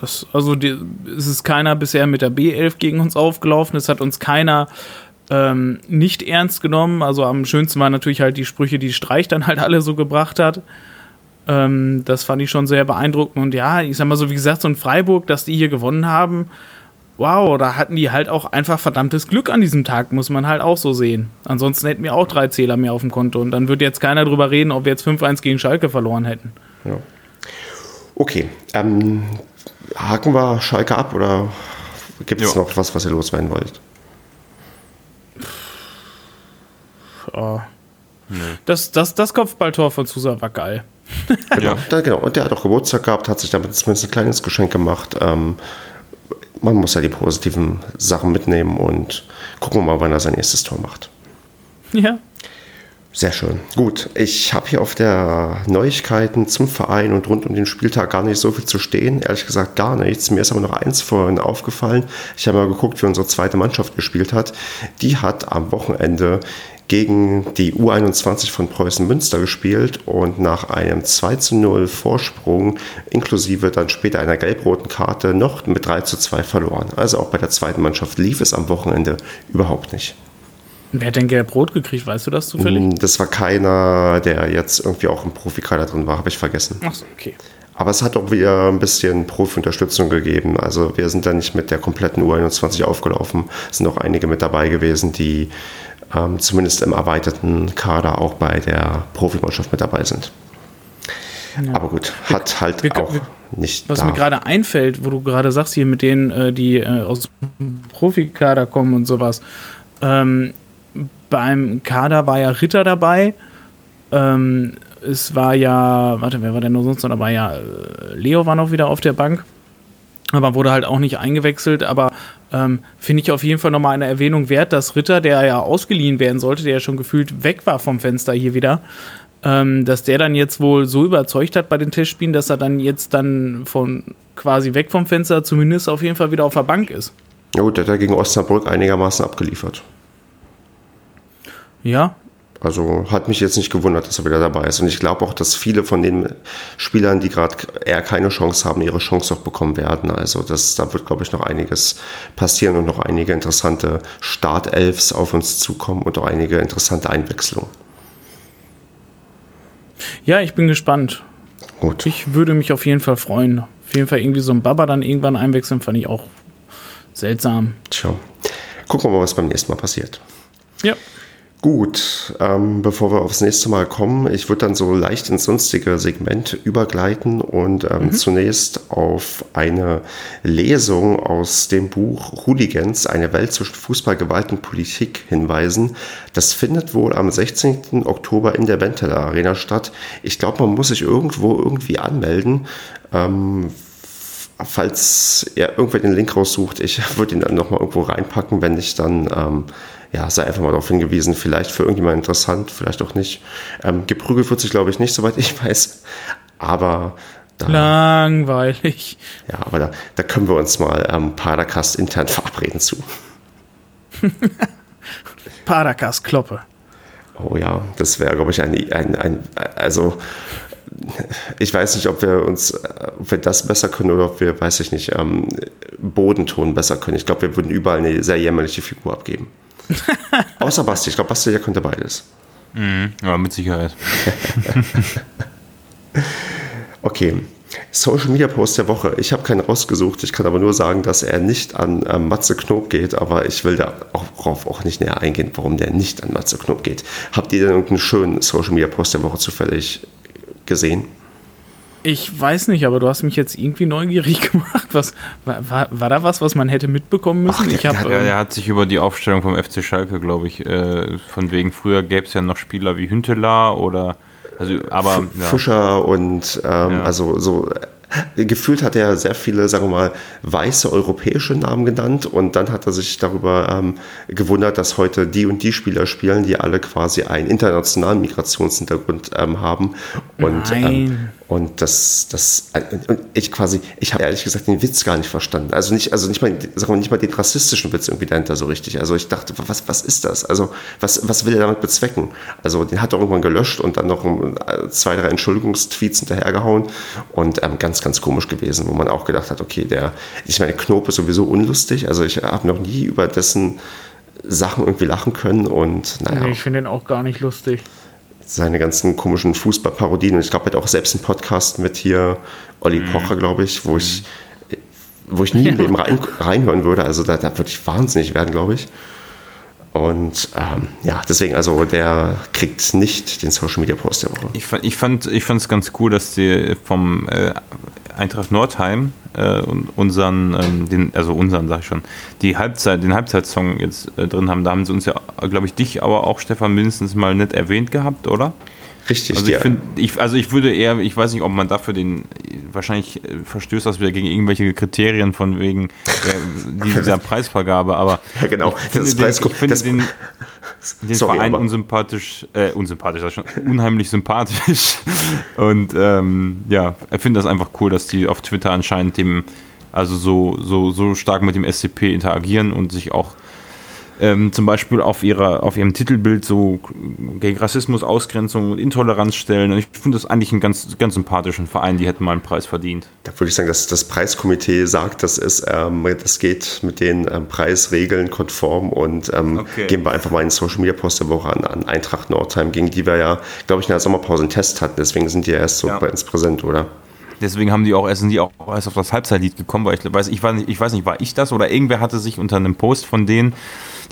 Das, also die, es ist keiner bisher mit der B11 gegen uns aufgelaufen. Es hat uns keiner ähm, nicht ernst genommen. Also am schönsten waren natürlich halt die Sprüche, die Streich dann halt alle so gebracht hat. Ähm, das fand ich schon sehr beeindruckend. Und ja, ich sag mal so, wie gesagt, so ein Freiburg, dass die hier gewonnen haben, wow, da hatten die halt auch einfach verdammtes Glück an diesem Tag, muss man halt auch so sehen. Ansonsten hätten wir auch drei Zähler mehr auf dem Konto. Und dann würde jetzt keiner drüber reden, ob wir jetzt 5-1 gegen Schalke verloren hätten. Ja. Okay, ähm, haken wir Schalke ab oder gibt es noch was, was ihr loswerden wollt? Oh. Nee. Das, das, das Kopfballtor von Susa war geil. genau, ja. da, genau, und der hat auch Geburtstag gehabt, hat sich damit zumindest ein kleines Geschenk gemacht. Ähm, man muss ja die positiven Sachen mitnehmen und gucken wir mal, wann er sein erstes Tor macht. Ja, sehr schön. Gut, ich habe hier auf der Neuigkeiten zum Verein und rund um den Spieltag gar nicht so viel zu stehen. Ehrlich gesagt gar nichts. Mir ist aber noch eins vorhin aufgefallen. Ich habe mal geguckt, wie unsere zweite Mannschaft gespielt hat. Die hat am Wochenende gegen die U21 von Preußen Münster gespielt und nach einem 2 zu 0 Vorsprung inklusive dann später einer gelb-roten Karte noch mit 3 zu 2 verloren. Also auch bei der zweiten Mannschaft lief es am Wochenende überhaupt nicht. Wer hat denn gelb-rot gekriegt? Weißt du das zufällig? Mm, das war keiner, der jetzt irgendwie auch im Profikader drin war, habe ich vergessen. Ach so, okay. Aber es hat auch wieder ein bisschen Profi-Unterstützung gegeben. Also wir sind da nicht mit der kompletten U21 aufgelaufen. Es sind auch einige mit dabei gewesen, die ähm, zumindest im erweiterten Kader auch bei der Profimannschaft mit dabei sind. Ja. Aber gut, hat halt wir, auch wir, nicht. Was da. mir gerade einfällt, wo du gerade sagst, hier mit denen, äh, die äh, aus dem Profikader kommen und sowas. Ähm, beim Kader war ja Ritter dabei. Ähm, es war ja, warte, wer war denn nur sonst noch dabei? Ja, äh, Leo war noch wieder auf der Bank, aber wurde halt auch nicht eingewechselt. Aber ähm, finde ich auf jeden Fall nochmal eine Erwähnung wert, dass Ritter, der ja ausgeliehen werden sollte, der ja schon gefühlt weg war vom Fenster hier wieder, ähm, dass der dann jetzt wohl so überzeugt hat bei den Testspielen, dass er dann jetzt dann von quasi weg vom Fenster zumindest auf jeden Fall wieder auf der Bank ist. Ja gut, der hat ja gegen Osnabrück einigermaßen abgeliefert. Ja. Also hat mich jetzt nicht gewundert, dass er wieder dabei ist. Und ich glaube auch, dass viele von den Spielern, die gerade eher keine Chance haben, ihre Chance auch bekommen werden. Also das, da wird, glaube ich, noch einiges passieren und noch einige interessante Startelfs auf uns zukommen und auch einige interessante Einwechslungen. Ja, ich bin gespannt. Gut. Ich würde mich auf jeden Fall freuen. Auf jeden Fall irgendwie so ein Baba dann irgendwann einwechseln, fand ich auch seltsam. Tja. Gucken wir mal, was beim nächsten Mal passiert. Ja. Gut, ähm, bevor wir aufs nächste Mal kommen, ich würde dann so leicht ins sonstige Segment übergleiten und ähm, mhm. zunächst auf eine Lesung aus dem Buch Hooligans, eine Welt zwischen Fußball, Gewalt und Politik hinweisen. Das findet wohl am 16. Oktober in der Benteler Arena statt. Ich glaube, man muss sich irgendwo irgendwie anmelden. Ähm, falls er irgendwer den Link raussucht, ich würde ihn dann nochmal irgendwo reinpacken, wenn ich dann, ähm, ja, sei einfach mal darauf hingewiesen, vielleicht für irgendjemand interessant, vielleicht auch nicht. Ähm, geprügelt wird sich, glaube ich, nicht, soweit ich weiß. Aber da, Langweilig. Ja, aber da, da können wir uns mal ähm, Paracast intern verabreden zu. Paracast Kloppe. Oh ja, das wäre, glaube ich, ein, ein, ein, also ich weiß nicht, ob wir uns, ob wir das besser können oder ob wir, weiß ich nicht, ähm, Bodenton besser können. Ich glaube, wir würden überall eine sehr jämmerliche Figur abgeben. Außer Basti. Ich glaube, Basti, der könnte beides. Mhm, ja, mit Sicherheit. okay. Social Media Post der Woche. Ich habe keinen rausgesucht. Ich kann aber nur sagen, dass er nicht an ähm, Matze Knob geht. Aber ich will darauf auch nicht näher eingehen, warum der nicht an Matze Knob geht. Habt ihr denn irgendeinen schönen Social Media Post der Woche zufällig gesehen? Ich weiß nicht, aber du hast mich jetzt irgendwie neugierig gemacht. Was, war, war da was, was man hätte mitbekommen müssen? Ach, ich hab, ja, er hat sich über die Aufstellung vom FC Schalke, glaube ich, äh, von wegen früher gäbe es ja noch Spieler wie Hünteler oder also, aber, ja. Fischer und ähm, ja. also so gefühlt hat er sehr viele, sagen wir mal, weiße europäische Namen genannt und dann hat er sich darüber ähm, gewundert, dass heute die und die Spieler spielen, die alle quasi einen internationalen Migrationshintergrund ähm, haben und ähm, und das, das, und ich quasi, ich habe ehrlich gesagt den Witz gar nicht verstanden. Also nicht, also nicht mal, sag mal, nicht mal den rassistischen Witz irgendwie dahinter so richtig. Also ich dachte, was, was ist das? Also was, was will er damit bezwecken? Also den hat er irgendwann gelöscht und dann noch zwei, drei Entschuldigungstweets hinterhergehauen und ähm, ganz, ganz komisch gewesen, wo man auch gedacht hat, okay, der, ich meine, Knob ist sowieso unlustig. Also ich habe noch nie über dessen Sachen irgendwie lachen können und naja. Nee, ich finde den auch gar nicht lustig seine ganzen komischen Fußballparodien. Und ich glaube, er hat auch selbst einen Podcast mit hier Olli mhm. Pocher, glaube ich, wo ich, wo ich nie im Leben rein, reinhören würde. Also da, da würde ich wahnsinnig werden, glaube ich. Und ähm, ja, deswegen, also der kriegt nicht den Social Media Post der Woche. Ich fand es ich fand, ich ganz cool, dass die vom äh, Eintracht Nordheim äh, unseren, ähm, den, also unseren, sag ich schon, die Halbzeit, den Halbzeitsong jetzt äh, drin haben. Da haben sie uns ja, glaube ich, dich, aber auch Stefan mindestens mal nicht erwähnt gehabt, oder? Richtig, also ich, find, ich, also ich würde eher, ich weiß nicht, ob man dafür den, wahrscheinlich äh, verstößt das wieder gegen irgendwelche Kriterien von wegen der, dieser Preisvergabe, aber ja, genau. ich finde, den, ich finde den, den Sorry, Verein unsympathisch, äh, unsympathisch, das schon, unheimlich sympathisch und ähm, ja, ich finde das einfach cool, dass die auf Twitter anscheinend dem, also so, so, so stark mit dem SCP interagieren und sich auch ähm, zum Beispiel auf, ihrer, auf ihrem Titelbild so gegen Rassismus, Ausgrenzung und Intoleranz stellen. Und ich finde das eigentlich einen ganz, ganz sympathischen Verein, die hätten mal einen Preis verdient. Da würde ich sagen, dass das Preiskomitee sagt, das, ist, ähm, das geht mit den ähm, Preisregeln konform und ähm, okay. geben wir einfach mal einen Social Media Post der Woche an, an Eintracht Nordheim, gegen die wir ja, glaube ich, in der Sommerpause einen Test hatten. Deswegen sind die ja erst so ja. bei uns präsent, oder? Deswegen haben die auch erst, sind die auch erst auf das Halbzeitlied gekommen, weil ich weiß, ich weiß, nicht, ich weiß nicht, war ich das oder irgendwer hatte sich unter einem Post von denen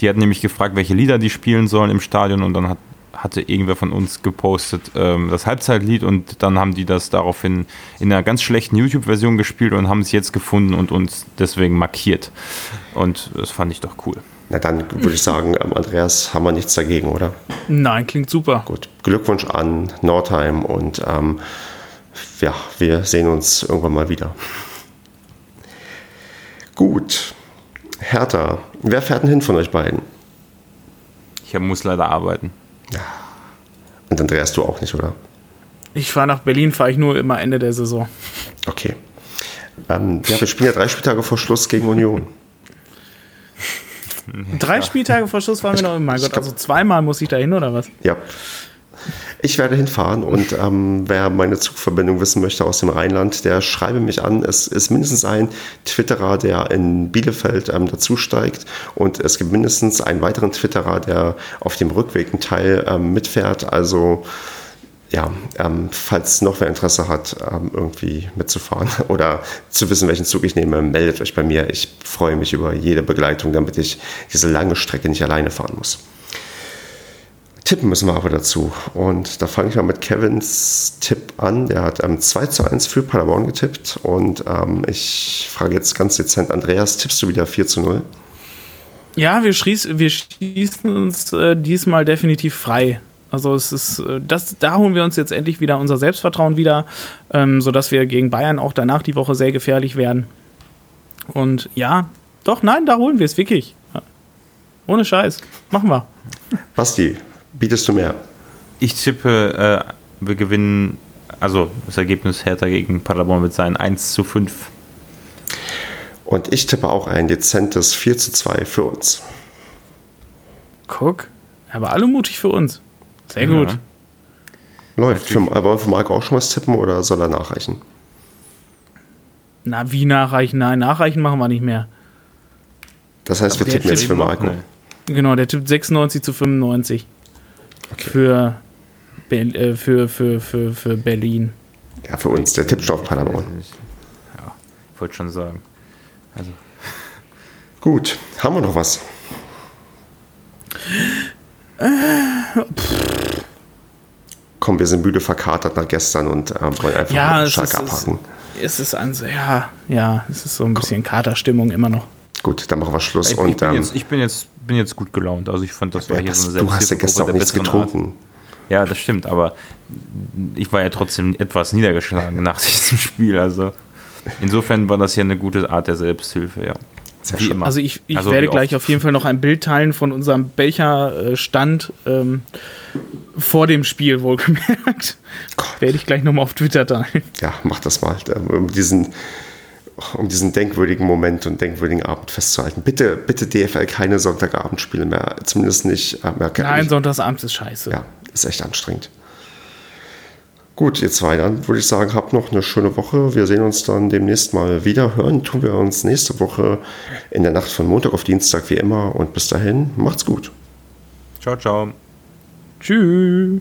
die hatten nämlich gefragt, welche Lieder die spielen sollen im Stadion und dann hat, hatte irgendwer von uns gepostet ähm, das Halbzeitlied und dann haben die das daraufhin in einer ganz schlechten YouTube-Version gespielt und haben es jetzt gefunden und uns deswegen markiert. Und das fand ich doch cool. Na dann würde ich sagen, ähm, Andreas, haben wir nichts dagegen, oder? Nein, klingt super. Gut, Glückwunsch an Nordheim und ähm, ja, wir sehen uns irgendwann mal wieder. Gut, Hertha. Wer fährt denn hin von euch beiden? Ich muss leider arbeiten. Und Andreas, du auch nicht, oder? Ich fahre nach Berlin, fahre ich nur immer Ende der Saison. Okay. Ähm, ja, wir spielen ja drei Spieltage vor Schluss gegen Union. Drei Spieltage vor Schluss waren wir noch. Mein Gott, also zweimal muss ich da hin, oder was? Ja. Ich werde hinfahren und ähm, wer meine Zugverbindung wissen möchte aus dem Rheinland, der schreibe mich an. Es ist mindestens ein Twitterer, der in Bielefeld ähm, dazusteigt und es gibt mindestens einen weiteren Twitterer, der auf dem Rückweg einen Teil ähm, mitfährt. Also ja, ähm, falls noch wer Interesse hat, ähm, irgendwie mitzufahren oder zu wissen, welchen Zug ich nehme, meldet euch bei mir. Ich freue mich über jede Begleitung, damit ich diese lange Strecke nicht alleine fahren muss. Tippen müssen wir aber dazu. Und da fange ich mal mit Kevins Tipp an. Der hat ähm, 2 zu 1 für Paderborn getippt. Und ähm, ich frage jetzt ganz dezent, Andreas, tippst du wieder 4 zu 0? Ja, wir, schließ, wir schießen uns äh, diesmal definitiv frei. Also es ist, äh, das, da holen wir uns jetzt endlich wieder unser Selbstvertrauen wieder, ähm, sodass wir gegen Bayern auch danach die Woche sehr gefährlich werden. Und ja, doch, nein, da holen wir es wirklich. Ohne Scheiß. Machen wir. Basti, bietest du mehr? Ich tippe, äh, wir gewinnen, also das Ergebnis Hertha gegen Paderborn wird sein 1 zu 5. Und ich tippe auch ein dezentes 4 zu 2 für uns. Guck, aber alle mutig für uns. Sehr gut. Ja. Läuft. Für, wollen wir für Marco auch schon was tippen oder soll er nachreichen? Na, wie nachreichen? Nein, nachreichen machen wir nicht mehr. Das heißt, aber wir tippen jetzt für Marco. Genau, der tippt 96 zu 95. Okay. Für, äh, für, für, für, für Berlin. Ja, für uns. Der tippt schon auf Paderborn. Ja, ich wollte schon sagen. Also. Gut, haben wir noch was? Äh, Komm, wir sind müde verkatert nach gestern und äh, wollen einfach ja, einen Schalk abhaken. Es ist, ja, ja, es ist so ein bisschen Katerstimmung immer noch. Gut, dann machen wir Schluss. Ich, und, ich, bin, ähm, jetzt, ich bin, jetzt, bin jetzt gut gelaunt. Also ich fand, das war hier so eine Du hast ja gestern auch nichts getrunken. Art. Ja, das stimmt, aber ich war ja trotzdem etwas niedergeschlagen nach diesem Spiel. Also insofern war das hier eine gute Art der Selbsthilfe, ja. Wie immer. Also ich, ich also werde gleich auf jeden Fall noch ein Bild teilen von unserem Becherstand ähm, vor dem Spiel, wohlgemerkt. Gott. Werde ich gleich nochmal auf Twitter teilen. Ja, mach das mal. Um diesen um diesen denkwürdigen Moment und denkwürdigen Abend festzuhalten. Bitte, bitte DFL keine Sonntagabendspiele mehr, zumindest nicht. Äh, mehr, Nein, Sonntagsabends ist scheiße. Ja, ist echt anstrengend. Gut, ihr zwei, dann würde ich sagen, habt noch eine schöne Woche. Wir sehen uns dann demnächst mal wieder. Hören tun wir uns nächste Woche in der Nacht von Montag auf Dienstag wie immer. Und bis dahin, macht's gut. Ciao, ciao. Tschüss.